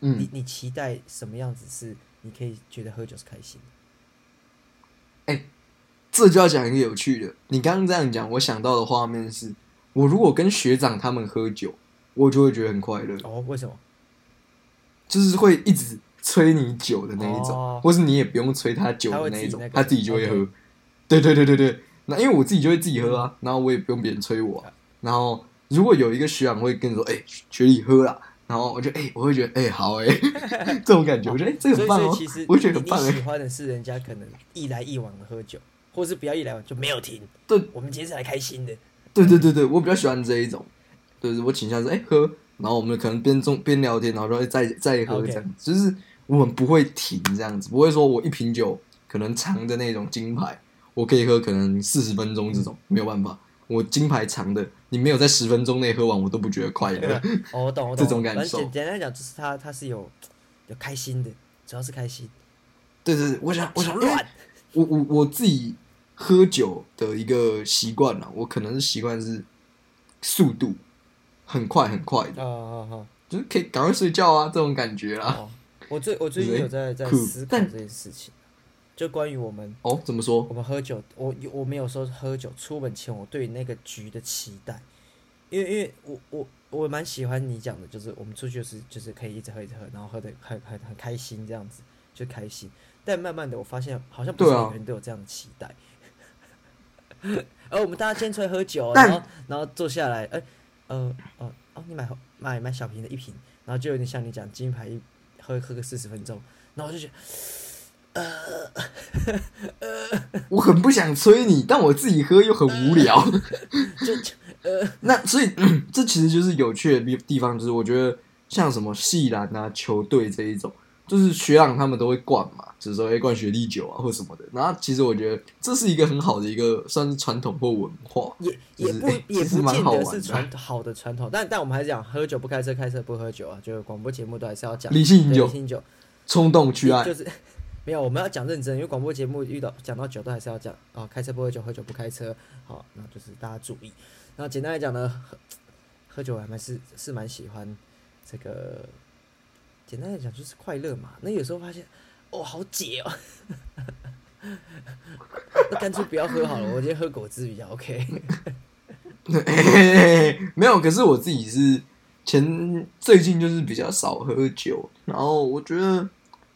你嗯，你你期待什么样子是你可以觉得喝酒是开心的。这就要讲一个有趣的。你刚刚这样讲，我想到的画面是，我如果跟学长他们喝酒，我就会觉得很快乐，哦，为什么？就是会一直催你酒的那一种，哦。或是你也不用催他酒的那一种，他自己就会喝。对对对对对，那因为我自己就会自己喝啊，然后我也不用别人催我啊、然后如果有一个学长会跟你说，哎、学弟喝啦，然后我就哎、我会觉得哎、好哎、这种感觉，我觉得哎、这个很棒哦。我会觉得你很棒哎、你喜欢的是人家可能一来一往的喝酒，或是不要一来一往就没有停。对。我们今天是来开心的。对对对对，我比较喜欢这一种，就是我倾向是哎、喝，然后我们可能边中边聊天，然后就会再再喝这样。就是我们不会停这样子，不会说我一瓶酒可能长的那种金牌，我可以喝可能四十分钟这种，没有办法，我金牌长的，你没有在十分钟内喝完，我都不觉得快乐。哦，我懂，我懂。这种感受简简单讲，就是他他是有有开心的，主要是开心。对对对，我想我想。我我我自己喝酒的一个习惯了，我可能是习惯是速度很快很快的，啊啊啊！就是可以赶快睡觉啊这种感觉啦。哦，我最我最近有在在思考这件事情，就关于我们哦，怎么说我？们喝酒，我我没有说喝酒出门前我对那个局的期待，因为因为我我我蛮喜欢你讲的，就是我们出去就是就是可以一直喝一直喝，然后喝的很很很开心这样子，就开心。但慢慢的我发现好像不是每个人都有这样的期待，而我们大家今天出来喝酒，然后然后坐下来，哎、呃呃哦，你买买买小瓶的一瓶，然后就有点像你讲金牌一喝喝个四十分钟，然后我就觉得。我很不想催你，但我自己喝又很无聊。就就呃，那所以、嗯这其实就是有趣的地地方，就是我觉得像什么系篮啊、球队这一种，就是学长他们都会灌嘛，就是说会灌雪莉酒啊或什么的。然后其实我觉得这是一个很好的一个算是传统或文化。也也不也不见得好的是传好的传统，但但我们还是讲喝酒不开车，开车不喝酒啊，就是广播节目都还是要讲理性饮酒理性酒，冲动去爱就，是 没有我们要讲认真，因为广播节目遇到讲到酒都还是要讲啊，开车不喝酒，喝酒不开车，好，那就是大家注意。那简单来讲呢，喝喝酒我还蛮是是蛮喜欢这个，简单来讲就是快乐嘛。那有时候发现哦好解哦，那干脆不要喝好了，我今天喝果汁比较 OK。没有。可是我自己是前最近就是比较少喝酒，然后我觉得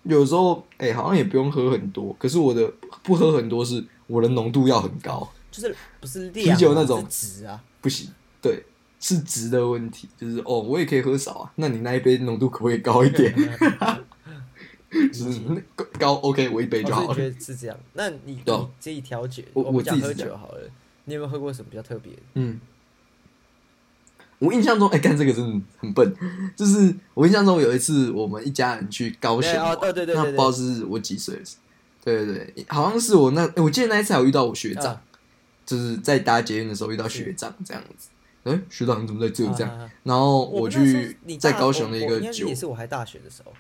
有时候哎、好像也不用喝很多，可是我的不喝很多是我的浓度要很高。就是不是啤酒那种是值啊。不行，对，是值的问题，就是哦，我也可以喝少啊，那你那一杯浓度可不可以高一点？就是高高 OK，我一杯就好了。我是觉得是这样。那你自己调酒，我我自己喝酒好了，你有没有喝过什么比较特别？嗯，我印象中，哎、干这个真的很笨，就是我印象中有一次我们一家人去高雄玩，对哦对不知道是我几岁对对对，好像是我那，哎我记得那一次还有遇到我学长，啊就是在搭捷运的时候遇到学长这样子，哎、学长你怎么在这这样？然后我去在高雄的一个酒也是我还大学的时候，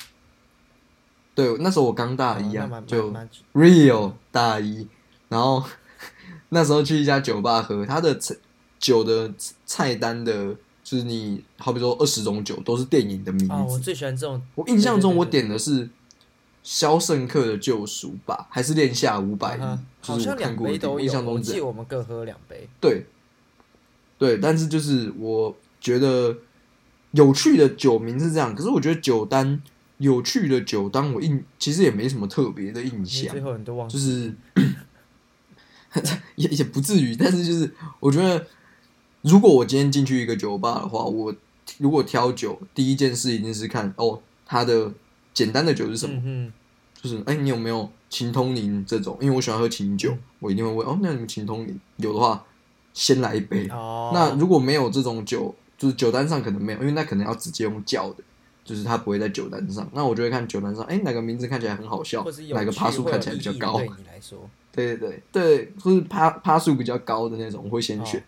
对，那时候我刚大一啊，哦就 real 大一，然后 那时候去一家酒吧喝，它的酒的菜单的，就是你好比说二十种酒都是电影的名字。哦，我最喜欢这种。我印象中我点的是《肖申克的救赎》吧，还是《恋夏五百好像两杯都有，印象中我。记得我们各喝两杯。对，对，但是就是我觉得有趣的酒名是这样，可是我觉得酒单有趣的酒单，我印其实也没什么特别的印象最。后你都忘，就是 也也不至于，但是就是我觉得，如果我今天进去一个酒吧的话，我如果挑酒，第一件事一定是看哦，它的简单的酒是什么，嗯就是哎、你有没有秦通灵这种？因为我喜欢喝琴酒，我一定会问哦，那你们秦通灵有的话，先来一杯。哦，那如果没有这种酒，就是酒单上可能没有，因为那可能要直接用叫的。就是他不会在酒单上，那我就会看酒单上，哎、哪个名字看起来很好笑或是，有哪个趣或有趴数看起来比较高，对你来说，对对对对，或是趴趴数比较高的那种，我会先选。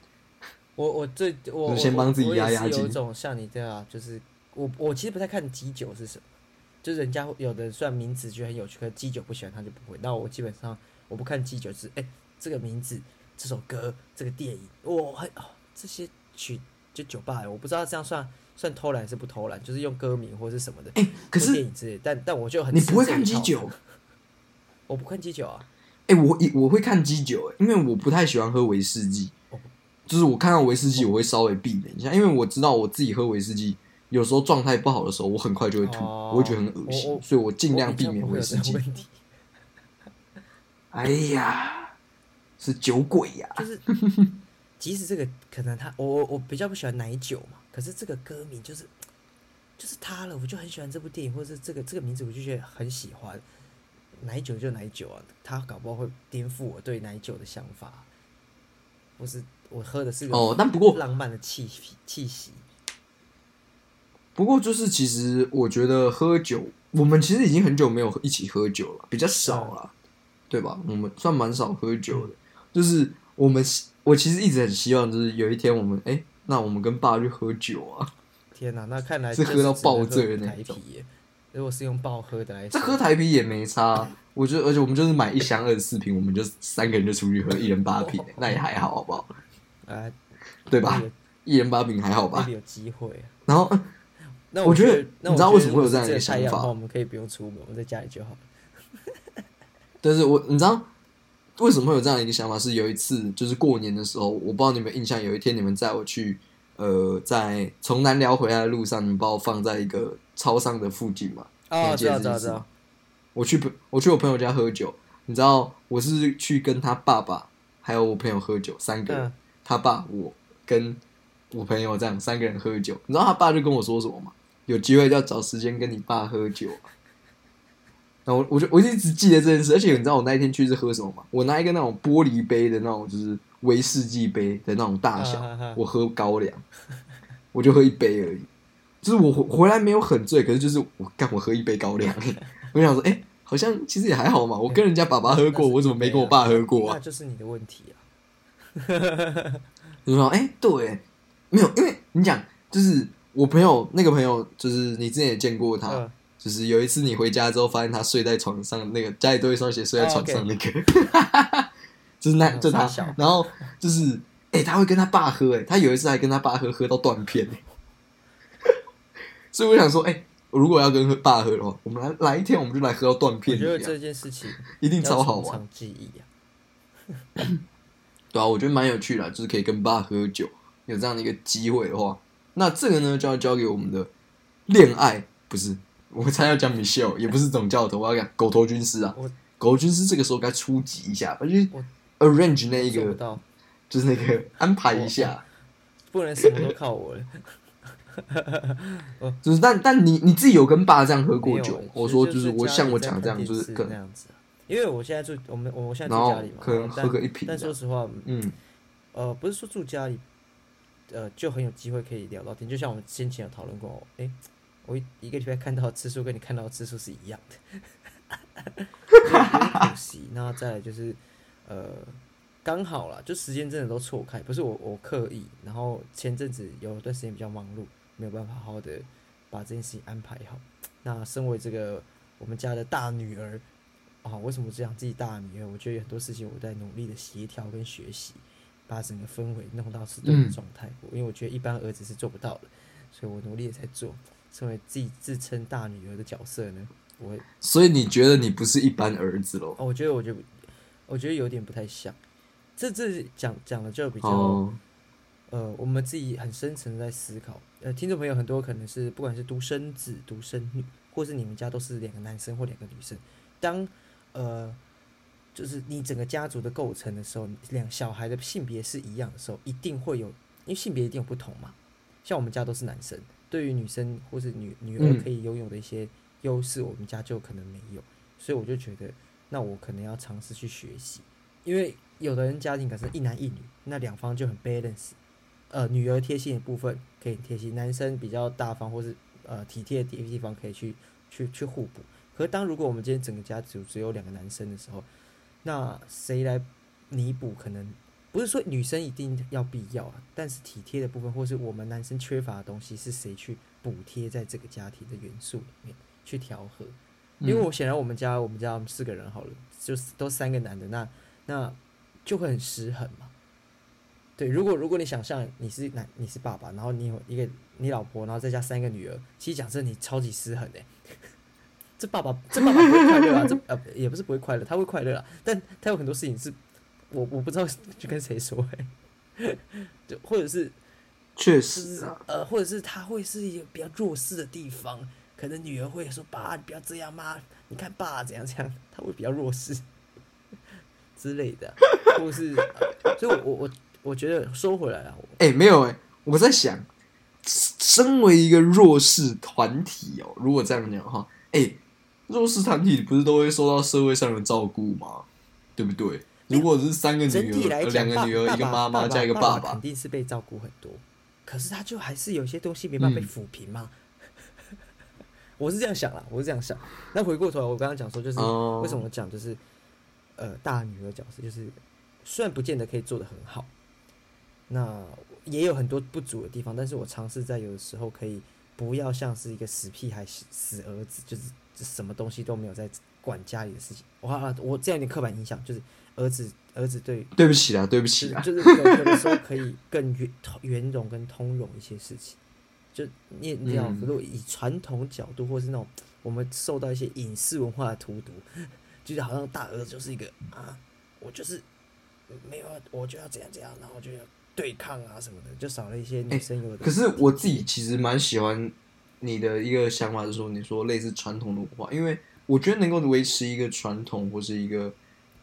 我我最我先我帮自己压压惊一种像你这样啊，就是我我其实不太看基酒是什么，就是人家有的算名字觉得很有趣，可是基酒不喜欢他就不会。那我基本上我不看基酒，是哎、这个名字、这首歌、这个电影，我很哦这些曲就酒吧，我不知道这样算算偷懒是不偷懒，就是用歌名或是什么的，哎、可是电影之类。但但我就很你不会看基酒？我不看基酒啊，哎、我我会看基酒，哎因为我不太喜欢喝威士忌。哦，就是我看到威士忌，我会稍微避免一下，因为我知道我自己喝威士忌，有时候状态不好的时候，我很快就会吐，哦。我会觉得很恶心，所以我尽量避免威士忌。哎呀，是酒鬼呀、就是，即使这个可能他我我我比较不喜欢奶酒嘛，可是这个歌名就是 就是他了，我就很喜欢这部电影，或者是这个这个名字，我就觉得很喜欢。奶酒就奶酒啊，他搞不好会颠覆我对奶酒的想法，或是我喝的是个哦，但不过浪漫的气息气息。不过就是其实我觉得喝酒，我们其实已经很久没有一起喝酒了，比较少了，对吧？我们算蛮少喝酒的，就是我们我其实一直很希望，就是有一天我们，哎、那我们跟爸去喝酒啊，天哪，那看来是喝到爆醉的那种。如果是用爆喝的来说，这喝台啤也没差。我觉得，而且我们就是买一箱二十四瓶，我们就三个人就出去喝，一人八瓶，那也还好，好不好？啊，对吧那？个一人八瓶还好吧？有机会啊。然后，那我觉得得，你知道为什么会有这样如果是个一个想法我们可以不用出门，我们在家里就好了。但是我你知道为什么会有这样一个想法？是有一次就是过年的时候，我不知道你们印象，有一天你们载我去，呃，在从南寮回来的路上，你们把我放在一个超商的附近嘛？你还哦，记知道知道知道。我去朋我去我朋友家喝酒，你知道我是去跟他爸爸还有我朋友喝酒，三个人，嗯他爸我跟我朋友这样三个人喝酒，你知道他爸就跟我说什么吗？有机会就要找时间跟你爸喝酒。然后我我就我就一直记得这件事，而且你知道我那一天去是喝什么吗？我拿一个那种玻璃杯的那种，就是威士忌杯的那种大小，我喝高粱，我就喝一杯而已。就是我回回来没有很醉，可是就是我干我喝一杯高粱，我想说，哎、好像其实也还好嘛。我跟人家爸爸喝过，我怎么没跟我爸喝过啊那？就是你的问题啊。你说，哎、对，没有，因为你讲就是我朋友那个朋友，就是你之前也见过他，嗯就是有一次你回家之后，发现他睡在床上，那个家里多一双鞋睡在床上那个，就是那嗯就他，然后就是哎、他会跟他爸喝，哎，他有一次还跟他爸喝，喝到断片，哎，所以我想说，哎、如果要跟爸喝的话，我们来来一天，我们就来喝到断片我，觉得这件事情一定超好玩，记忆啊。对啊，我觉得蛮有趣的啊，就是可以跟爸喝酒，有这样的一个机会的话，那这个呢就要交给我们的恋爱，不是，我才要讲 Michelle，也不是总教头，我要讲狗头军师啊，狗头军师这个时候该出击一下，就是我 arrange 那一个，就是那个 安排一下，不能什么都靠我了。就是但但你你自己有跟爸这样喝过酒欸，我说就就是我像我讲这样，就是可能那样子啊。因为我现在住我们我现在住家里嘛，可能喝个一瓶但说实话，嗯呃，不是说住家里，呃，就很有机会可以聊到天。就像我们先前有讨论过，诶，我一一个礼拜看到的次数跟你看到的次数是一样的，就有点可惜。那再来就是，呃，刚好啦，就时间真的都错开，不是我我刻意。然后前阵子有一段时间比较忙碌，没有办法好好的把这件事情安排好。那身为这个我们家的大女儿，啊，为什么这样自己大女儿？我觉得有很多事情我在努力的协调跟学习，把整个氛围弄到是对的嗯状态。因为我觉得一般儿子是做不到的，所以我努力的在做。身为自己自称大女儿的角色呢，我会，所以你觉得你不是一般儿子喽？哦，我觉得，我觉得，我觉得有点不太像。这这讲讲的就比较，哦，呃，我们自己很深层的在思考。呃，听众朋友很多可能是不管是独生子、独生女，或是你们家都是两个男生或两个女生，当呃，就是你整个家族的构成的时候，两小孩的性别是一样的时候，一定会有，因为性别一定有不同嘛。像我们家都是男生，对于女生或是女女儿嗯可以拥有的一些优势，我们家就可能没有，所以我就觉得，那我可能要尝试去学习，因为有的人家庭可能是一男一女，那两方就很 balance。呃，女儿贴心的部分可以贴心，男生比较大方或是呃体贴的地方可以去去去互补。可是当如果我们今天整个家族只有两个男生的时候，那谁来弥补？可能不是说女生一定要必要啊，但是体贴的部分，或是我们男生缺乏的东西，是谁去补贴在这个家庭的元素里面去调和？因为我显然我们家我们家四个人好了，就是都三个男的，那那就会很失衡嘛。对，如果如果你想象你是男你是爸爸，然后你有一个你老婆，然后再加三个女儿，其实讲真，你超级失衡哎、这爸爸这爸爸不会快乐啊，这呃也不是不会快乐，他会快乐啊，但他有很多事情是我我不知道 去跟谁说哎、就或者是确就是实啊，呃，或者是他会是一个比较弱势的地方，可能女儿会说：“爸，你不要这样嘛，你看爸怎样怎样。”他会比较弱势 之类的，或是，呃所以我我我我觉得说回来啊，我哎、没有哎、我在想，身为一个弱势团体哦，如果这样讲的话，哎、弱势团体不是都会受到社会上的照顾吗？对不对？如果是三个女儿，两个女儿，一个妈妈加一个爸爸肯定是被照顾很多，可是他就还是有些东西没办法被嗯抚平嘛。我是这样想啦，我是这样想。那回过头来，我刚刚讲说，就是哦为什么讲就是呃大女儿角色，就是虽然不见得可以做的很好，那也有很多不足的地方，但是我尝试在有的时候可以不要像是一个死屁孩、死死儿子，就是什么东西都没有在管家里的事情。哇，我这样有点刻板印象，就是儿子儿子对对不起啦，对不起啦，就是有有的时候可以更圆圆融跟通融一些事情。就你你要嗯如果以传统角度，或是那种我们受到一些影视文化的荼毒，就是好像大儿子就是一个啊，我就是没有，我就要怎样怎样，然后就要对抗啊什么的，就少了一些女生有的。可是我自己其实蛮喜欢你的一个想法，就是说你说类似传统的文化，因为我觉得能够维持一个传统或是一个，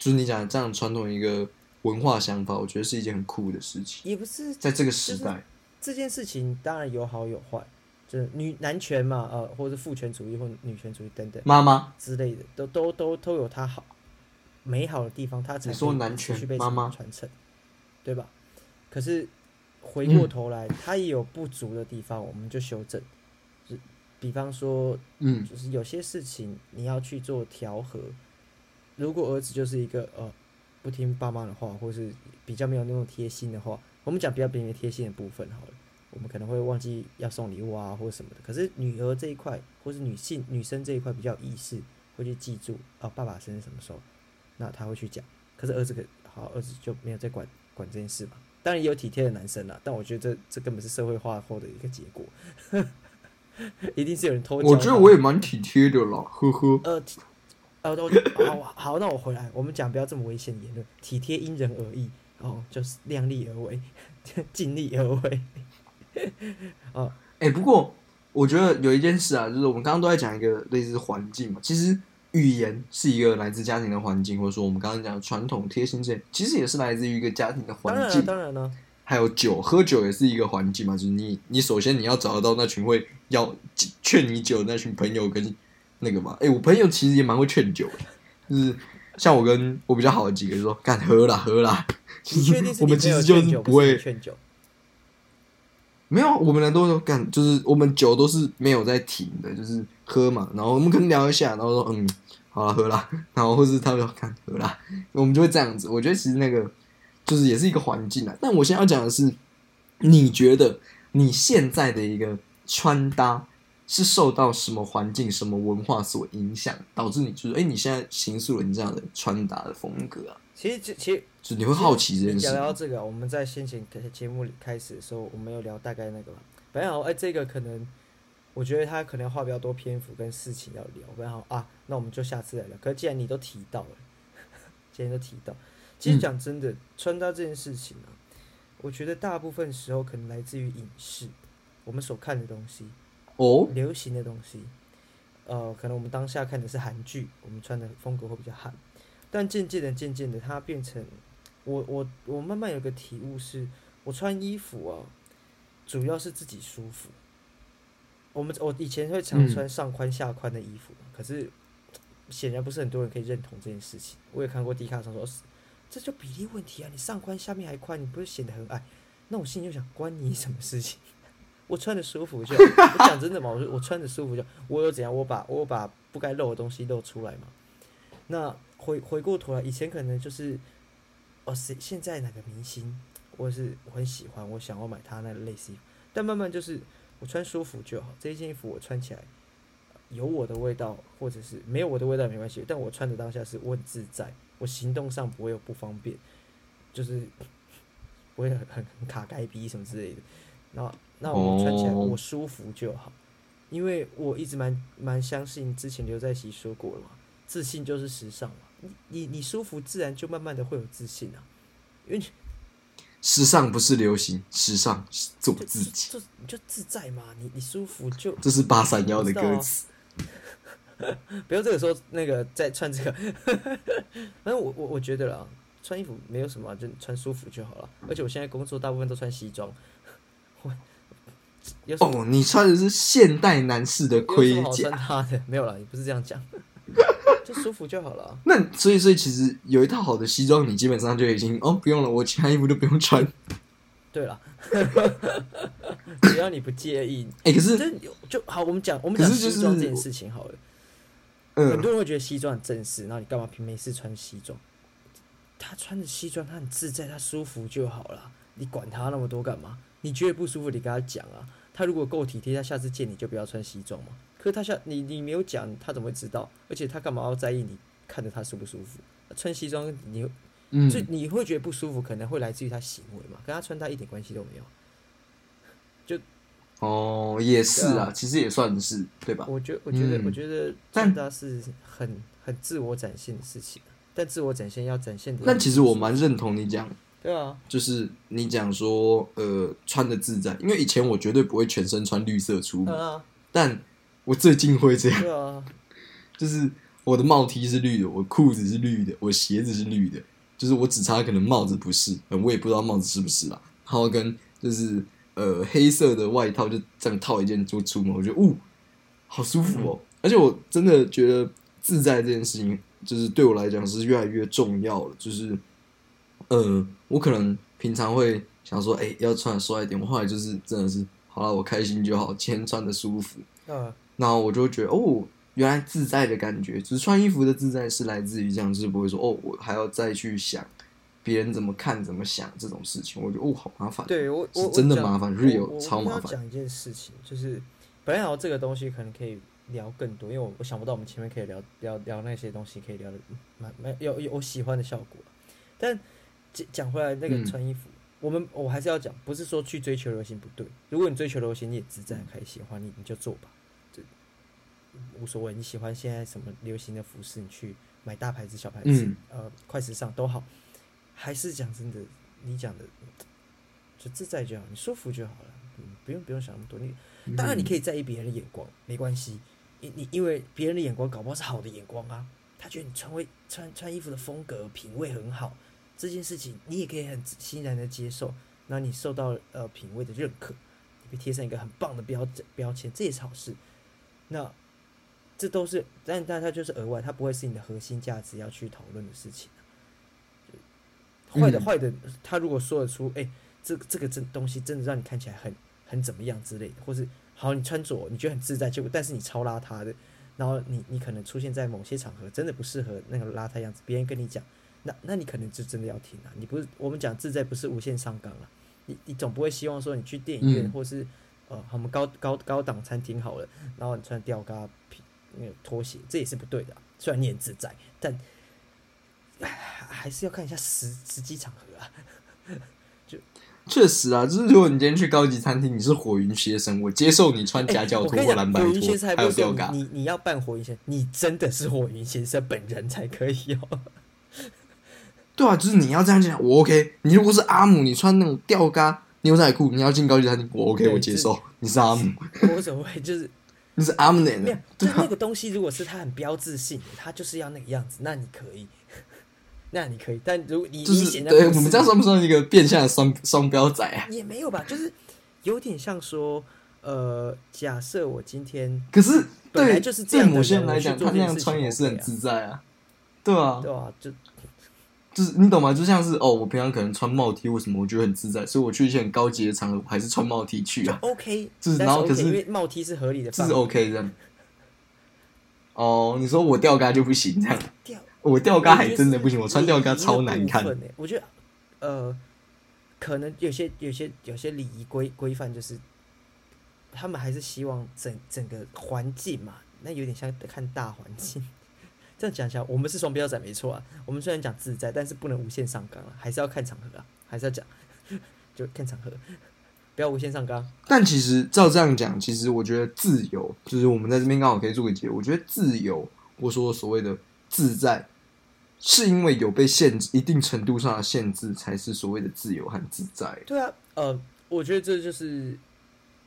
就是你讲的这样传统一个文化想法，我觉得是一件很酷的事情，也不是在这个时代，这件事情，当然有好有坏，就是女男权嘛，呃，或者是父权主义或女权主义等等。妈妈，之类的，都都都都有它好美好的地方，它才你说男权被妈妈传承，对吧？可是回嗯过头来，它也有不足的地方，我们就修正。比方说，嗯，就是有些事情你要去做调和。如果儿子就是一个呃不听爸妈的话，或是比较没有那种贴心的话，我们讲比较比较贴心的部分好了，我们可能会忘记要送礼物啊或者什么的。可是女儿这一块，或是女性女生这一块比较有意识，会去记住啊、爸爸生日什么时候，那他会去讲。可是儿子可好，儿子就没有在管管这件事嘛。当然也有体贴的男生啦，但我觉得这这根本是社会化后的一个结果，一定是有人偷我觉得我也蛮体贴的啦，呵呵。呃，体呃，都好好，那我回来，我们讲不要这么危险言论，体贴因人而异，哦，就是量力而为，尽力而为。哦，哎、不过我觉得有一件事啊，就是我们刚刚都在讲一个类似环境嘛，其实语言是一个来自家庭的环境，或者说我们刚刚讲的传统贴心这些，其实也是来自于一个家庭的环当然了，境。当然了，还有酒，喝酒也是一个环境嘛，就是你你首先你要找得到那群会要劝你酒的那群朋友跟那个嘛，哎、我朋友其实也蛮会劝酒的，就是像我跟我比较好的几个就说干喝啦喝啦，你确定 是我们其实就，是不会劝酒？没有，我们俩都说干，就是我们酒都是没有在停的，就是喝嘛，然后我们可能聊一下，然后说嗯，好了喝啦，然后或是他们说看喝啦，我们就会这样子。我觉得其实那个就是也是一个环境啊。但我现在要讲的是，你觉得你现在的一个穿搭是受到什么环境、什么文化所影响，导致你就是哎、你现在形塑了你这样的穿搭的风格啊？其实其实就你会好奇这件你事？聊到这个，我们在先前节目里开始的时候，我们有聊大概那个嘛。本来好，哎，这个可能，我觉得他可能要花比较多篇幅跟事情要聊。本来好啊，那我们就下次来聊。可是既然你都提到了，既然都提到，其实讲真的，穿搭这件事情啊，我觉得大部分时候可能来自于影视，我们所看的东西，哦，流行的东西。呃，可能我们当下看的是韩剧，我们穿的风格会比较韩，但渐渐的、渐渐的，它变成我我我慢慢有个体悟是，我穿衣服啊，主要是自己舒服。我们我以前会常嗯穿上宽下宽的衣服，可是显然不是很多人可以认同这件事情。我也看过迪卡上说，这就比例问题啊，你上宽下面还宽，你不是显得很矮？那我心里就想，关你什么事情？我穿的舒服就好，我讲真的嘛，我说我穿的舒服就好，我有怎样，我把我把不该露的东西露出来嘛。那回回过头来，以前可能就是，哦，谁现在哪个明星，我是我很喜欢，我想要买他那类似衣服，但慢慢就是我穿舒服就好，这一件衣服我穿起来有我的味道，或者是没有我的味道没关系，但我穿的当下是我很自在，我行动上不会有不方便，就是不会很很卡该逼什么之类的。那那我穿起来哦我舒服就好，因为我一直蛮蛮相信之前刘在熙说过了嘛，自信就是时尚嘛。你你你舒服，自然就慢慢的会有自信啊，因为你 时尚不是流行，时尚是做就自己。就你就自在嘛，你你舒服就这是八三幺的歌词。不要这个时候那个再穿这个，反正我我我觉得啦，穿衣服没有什么啊、就穿舒服就好了。而且我现在工作大部分都穿西装，哦，你穿的是现代男士的盔么好穿甲，它的？没有啦，你不是这样讲，就舒服就好了啊。那所以所以其实有一套好的西装，你基本上就已经哦不用了，我其他衣服都不用穿。对了，只要你不介意，哎、可是就就好。我们讲我们讲就是西装这件事情好了。很嗯，多人会觉得西装很正式，然后你干嘛平没事穿西装？他穿着西装，他很自在，他舒服就好了。你管他那么多干嘛？你觉得不舒服，你跟他讲啊。他如果够体贴，他下次见你就不要穿西装嘛。可是他下你你没有讲，他怎么会知道？而且他干嘛要在意你看着他舒不舒服？穿西装你嗯就你会觉得不舒服，可能会来自于他行为嘛，跟他穿搭一点关系都没有。就哦，也是对啊，其实也算是对吧？我觉我觉得、嗯我觉得穿搭是很很自我展现的事情，但自我展现要展现的。但其实我蛮认同你讲，对啊，就是你讲说呃穿的自在，因为以前我绝对不会全身穿绿色出门，啊，但我最近会这样，啊，就是我的帽 T 是绿的，我裤子是绿的，我鞋子是绿的，就是我只差可能帽子不是，呃我也不知道帽子是不是啦，然后跟就是呃黑色的外套就这样套一件就出门，我觉得呜、好舒服哦，而且我真的觉得自在这件事情，就是对我来讲是越来越重要了，就是呃我可能平常会想说，哎、要穿的帅一点，我后来就是真的是好了，我开心就好，今天穿的舒服，嗯，然后我就觉得哦，原来自在的感觉，只是穿衣服的自在是来自于这样，就是不会说哦，我还要再去想别人怎么看、怎么想这种事情，我觉得哦，好麻烦。对我我是真的麻烦，real 我超麻烦。讲一件事情，就是本来好这个东西可能可以聊更多，因为我我想不到我们前面可以聊聊聊那些东西，可以聊的蛮蛮有有我喜欢的效果。但讲讲回来，那个嗯穿衣服，我们我还是要讲，不是说去追求流行不对。如果你追求流行，你也自在很开心的话，你你就做吧，这无所谓。你喜欢现在什么流行的服饰，你去买大牌子、小牌子，嗯呃，快时尚都好。还是讲真的，你讲的就自在就好，你舒服就好了，嗯，不用不用想那么多。你当然你可以在意别人的眼光，没关系，你你因为别人的眼光搞不好是好的眼光啊，他觉得你穿会穿穿衣服的风格品味很好，这件事情你也可以很欣然的接受，那你受到呃品味的认可，你被贴上一个很棒的标标签，这也是好事。那这都是，但但它就是额外，它不会是你的核心价值要去讨论的事情。坏的嗯坏的，他如果说得出，哎、这这个真东西真的让你看起来很很怎么样之类的，或是好你穿着你觉得很自在，结果但是你超邋遢的，然后你你可能出现在某些场合真的不适合那个邋遢样子，别人跟你讲，那那你可能就真的要听啊，你不是我们讲自在不是无限上纲了，你你总不会希望说你去电影院、嗯或是呃我们高高高档餐厅好了，然后你穿吊嘎皮那个拖鞋，这也是不对的啊、虽然你很自在，但还还是要看一下实实际场合啊。就确实啊，就是如果你今天去高级餐厅，你是火云邪神，我接受你穿夹脚拖或蓝白拖，有吊嘎。你你要扮火云先生，你真的是火云先生本人才可以哦。对啊，就是你要这样讲，我 OK。你如果是阿姆，你穿那种吊嘎牛仔裤，你要进高级餐厅，我 OK，我接受。你是阿姆，无所谓，就是 你是阿姆没有？，就对啊，那个东西，如果是它很标志性的，它就是要那个样子，那你可以，那你可以。但如果你就你是对我们这样算不算一个变相的双双标仔啊？也没有吧，就是有点像说，呃，假设我今天可是对本来就是这样的对某些人来讲，他那样穿也是很自在啊。对啊，对啊、就就是你懂吗？就像是哦，我平常可能穿帽 T，为什么我觉得很自在？所以我去一些很高级的场合，我还是穿帽 T 去就啊，OK，就是然后可是因为帽 T 是合理的这是，OK 这样。哦，你说我吊嘎就不行这样？掉我吊嘎还真的不行，我穿吊嘎超难看我觉得，呃，可能有些有些有些礼仪规规范，就是他们还是希望整整个环境嘛，那有点像看大环境。这样讲起来，我们是双标仔没错啊。我们虽然讲自在，但是不能无限上纲啊，还是要看场合啊，还是要讲，就看场合，不要无限上纲。但其实照这样讲，其实我觉得自由，就是我们在这边刚好可以做个结。我觉得自由，我说所谓的自在，是因为有被限制一定程度上的限制，才是所谓的自由和自在。对啊，呃，我觉得这就是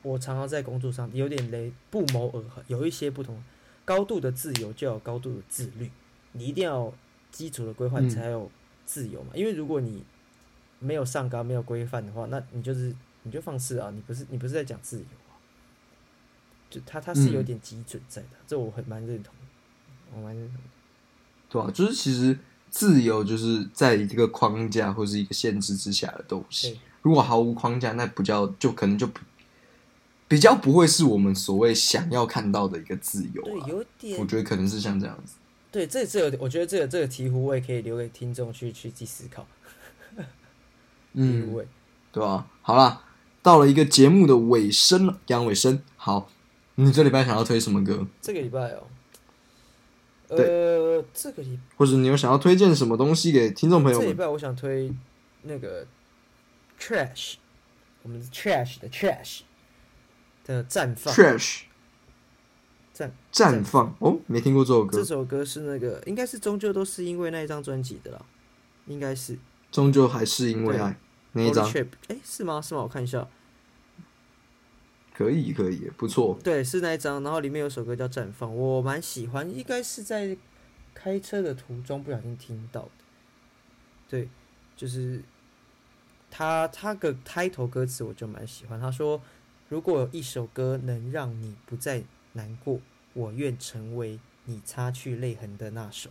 我常常在工作上有点雷，不谋而合，有一些不同。高度的自由就要高度的自律，你一定要基础的规范嗯才有自由嘛。因为如果你没有上纲、没有规范的话，那你就是你就放肆啊！你不是你不是在讲自由啊，就他他是有嗯点基准在的，这我很蛮认同，我蛮认同。对啊、就是其实自由就是在一个框架或是一个限制之下的东西。如果毫无框架，那不叫就可能就不比较不会是我们所谓想要看到的一个自由对，啊。有点我觉得可能是像这样子。对，这这个我觉得这个这个题目我也可以留给听众去去去思考。嗯。对吧？好啦，到了一个节目的尾声了，刚尾声。好，你这礼拜想要推什么歌？这个礼拜哦，呃，这个礼或者你有想要推荐什么东西给听众朋友们？这礼拜我想推那个 Trash，我们是 Trash 的 Trash 的绽放。Trash 绽绽放。哦，没听过这首歌，这首歌是那个应该是终究都是因为那一张专辑的啦，应该是。终究还是因为爱那一张。哎，是吗？是吗？我看一下，可以可以，不错。对，是那一张，然后里面有首歌叫《绽放》，我蛮喜欢，应该是在开车的途中不小心听到的。对，就是他他个开头歌词我就蛮喜欢，他说：“如果有一首歌能让你不再难过，我愿成为你擦去泪痕的那首。”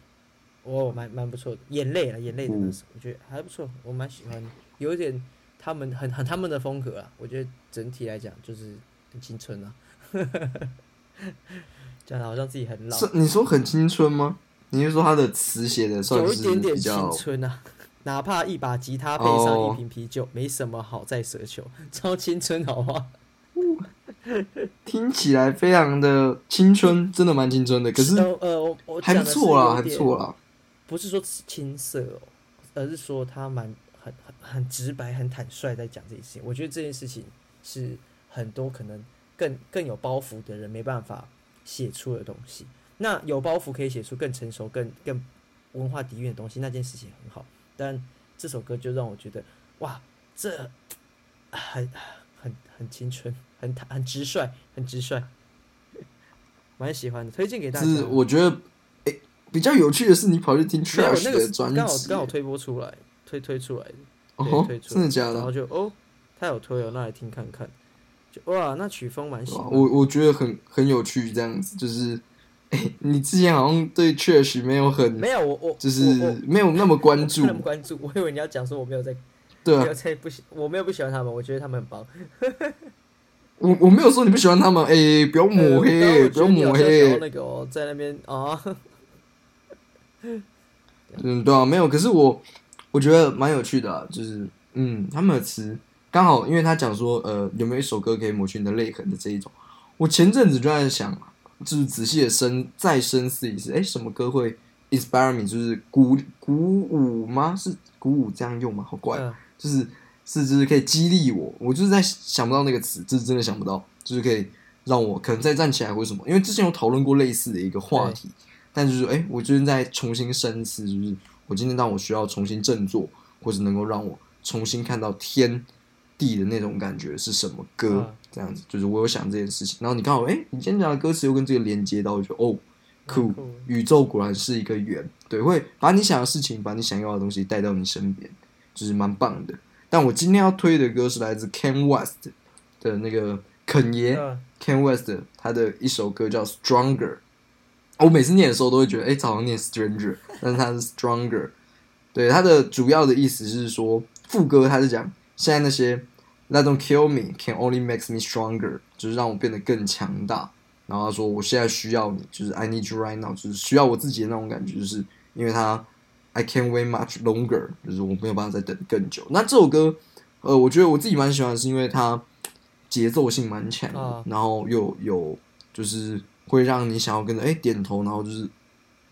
哦，蛮蛮不错的，眼泪了，眼泪的那首，我觉得还不错，我蛮喜欢，有一点他们很很他们的风格啊，我觉得整体来讲就是很青春啊，讲的好像自己很老，是你说很青春吗？你是说他的词写的算是有一点点青春啊，哪怕一把吉他配上哦。一瓶啤酒，没什么好再奢求，超青春好吗？听起来非常的青春，真的蛮青春的。可是呃呃，我我还不错啦，还不错啦。不是说青涩哦，而是说他蛮很很很直白、很坦率在讲这件事情。我觉得这件事情是很多可能更更有包袱的人没办法写出的东西。那有包袱可以写出更成熟、更更文化底蕴的东西，那件事情很好。但这首歌就让我觉得，哇，这很 很很青春，很坦很直率，很直率，蛮喜欢的，推荐给大家。是我觉得，诶、比较有趣的是，你跑去听没有 Trash 那个是的专刚好，刚好推播出来，推推出来的，对哦推，出真的假的然后？就哦，他有推哦，那来听看看，就哇，那曲风蛮喜欢，哇我我觉得很很有趣，这样子就是，诶、你之前好像对 Trash 没有很，没有我我就是没有那么关注，那么关注，我以为你要讲说我没有在对啊。没有，在不喜，我没有不喜欢他们，我觉得他们很棒，我我没有说你不喜欢他们，诶、不要抹呃黑，不要抹黑，那个哦，在那边啊，嗯，对啊，没有，可是我我觉得蛮有趣的、啊，就是嗯，他们的词刚好，因为他讲说，呃，有没有一首歌可以抹去你的泪痕的这一种，我前阵子就在想，就是仔细的深再深思一次，哎，什么歌会 inspire me，就是鼓鼓舞吗？是鼓舞这样用吗？好怪，嗯就是是就是可以激励我，我就是在想不到那个词，就是真的想不到，就是可以让我可能再站起来或什么，因为之前有讨论过类似的一个话题，但就是哎，我最近在重新深思，就是我今天当我需要重新振作，或者能够让我重新看到天地的那种感觉是什么歌，嗯这样子，就是我有想这件事情，然后你刚好哎，你今天讲的歌词又跟这个连接到，我就哦。酷蛮酷的，宇宙果然是一个圆，对，会把你想的事情，把你想要的东西带到你身边，就是蛮棒的。但我今天要推的歌是来自 Ken West 的那个肯爷嗯 Ken West 他的一首歌叫 Stronger。我每次念的时候都会觉得，哎、这好像念 Stranger，但是它是 Stronger。对，它的主要的意思是说，副歌它是讲现在那些 That don't kill me can only makes me stronger，就是让我变得更强大。然后他说我现在需要你，就是 I need you right now，就是需要我自己的那种感觉，就是因为他 I can't wait much longer，就是我没有办法再等更久。那这首歌，呃，我觉得我自己蛮喜欢，是因为它节奏性蛮强然后又有就是会让你想要跟着哎、点头，然后就是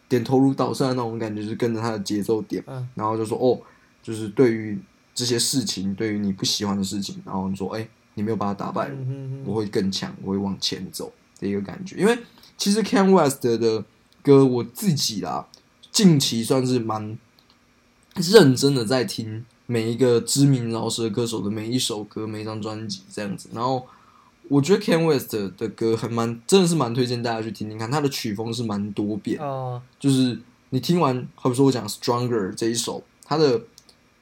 点头如捣蒜的那种感觉，就是跟着它的节奏点，嗯然后就说哦，就是对于这些事情，对于你不喜欢的事情，然后你说哎、你没有把它打败我，会更强，我会往前走的一个感觉。因为其实 Ken West 的歌，我自己啦，近期算是蛮认真的在听每一个知名饶舌歌手的每一首歌、每一张专辑这样子。然后我觉得 Ken West 的歌还蛮，真的是蛮推荐大家去听听看，他的曲风是蛮多变就是你听完，好比说我讲 Stronger 这一首，它的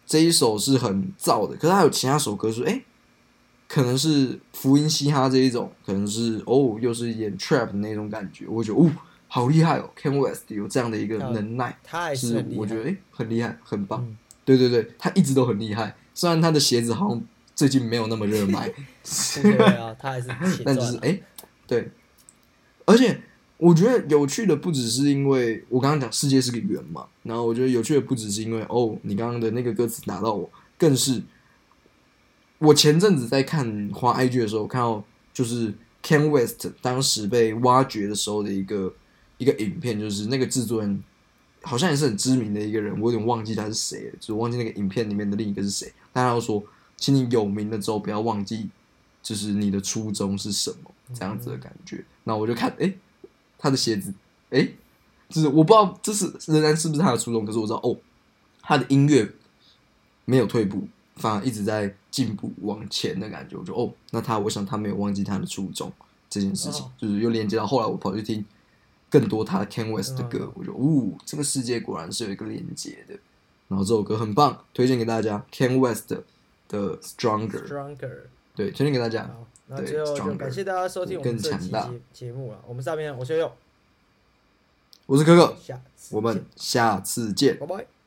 这一首是很燥的，可是它有其他首歌是哎、诶可能是福音嘻哈这一种，可能是哦又是演 trap 的那种感觉，我觉得哦好厉害哦，Ken West 有这样的一个嗯能耐，他还是我觉得哎、诶很厉害，很棒，嗯。对对对，他一直都很厉害，虽然他的鞋子好像最近没有那么热卖，对啊，他还是写 但就是哎、诶对，而且我觉得有趣的不只是因为我刚刚讲世界是个圆嘛，然后我觉得有趣的不只是因为哦你刚刚的那个歌词打到我，更是我前阵子在看花 IG 的时候，看到就是 Ken West 当时被挖掘的时候的一个一个影片，就是那个制作人好像也是很知名的一个人，我有点忘记他是谁了，就是忘记那个影片里面的另一个是谁。但他说，请你有名了之后不要忘记，就是你的初衷是什么，这样子的感觉。那我就看，哎、他的鞋子，哎、就是我不知道这是仍然是不是他的初衷，可是我知道哦，他的音乐没有退步，反而一直在进步往前的感觉。我就哦，那他我想他没有忘记他的初衷这件事情，哦就是又连接到后来我跑去听更多他 Ken West 的歌，嗯我就哦，这个世界果然是有一个连接的。然后这首歌很棒，推荐给大家，Ken West 的 Stronger，Stronger。对，推荐给大家。好，那对最后就 Stronger 感谢大家收听我们更这期强大节节目了。我们是大边，我是悠悠，我是可可，下次我们下次见。拜拜。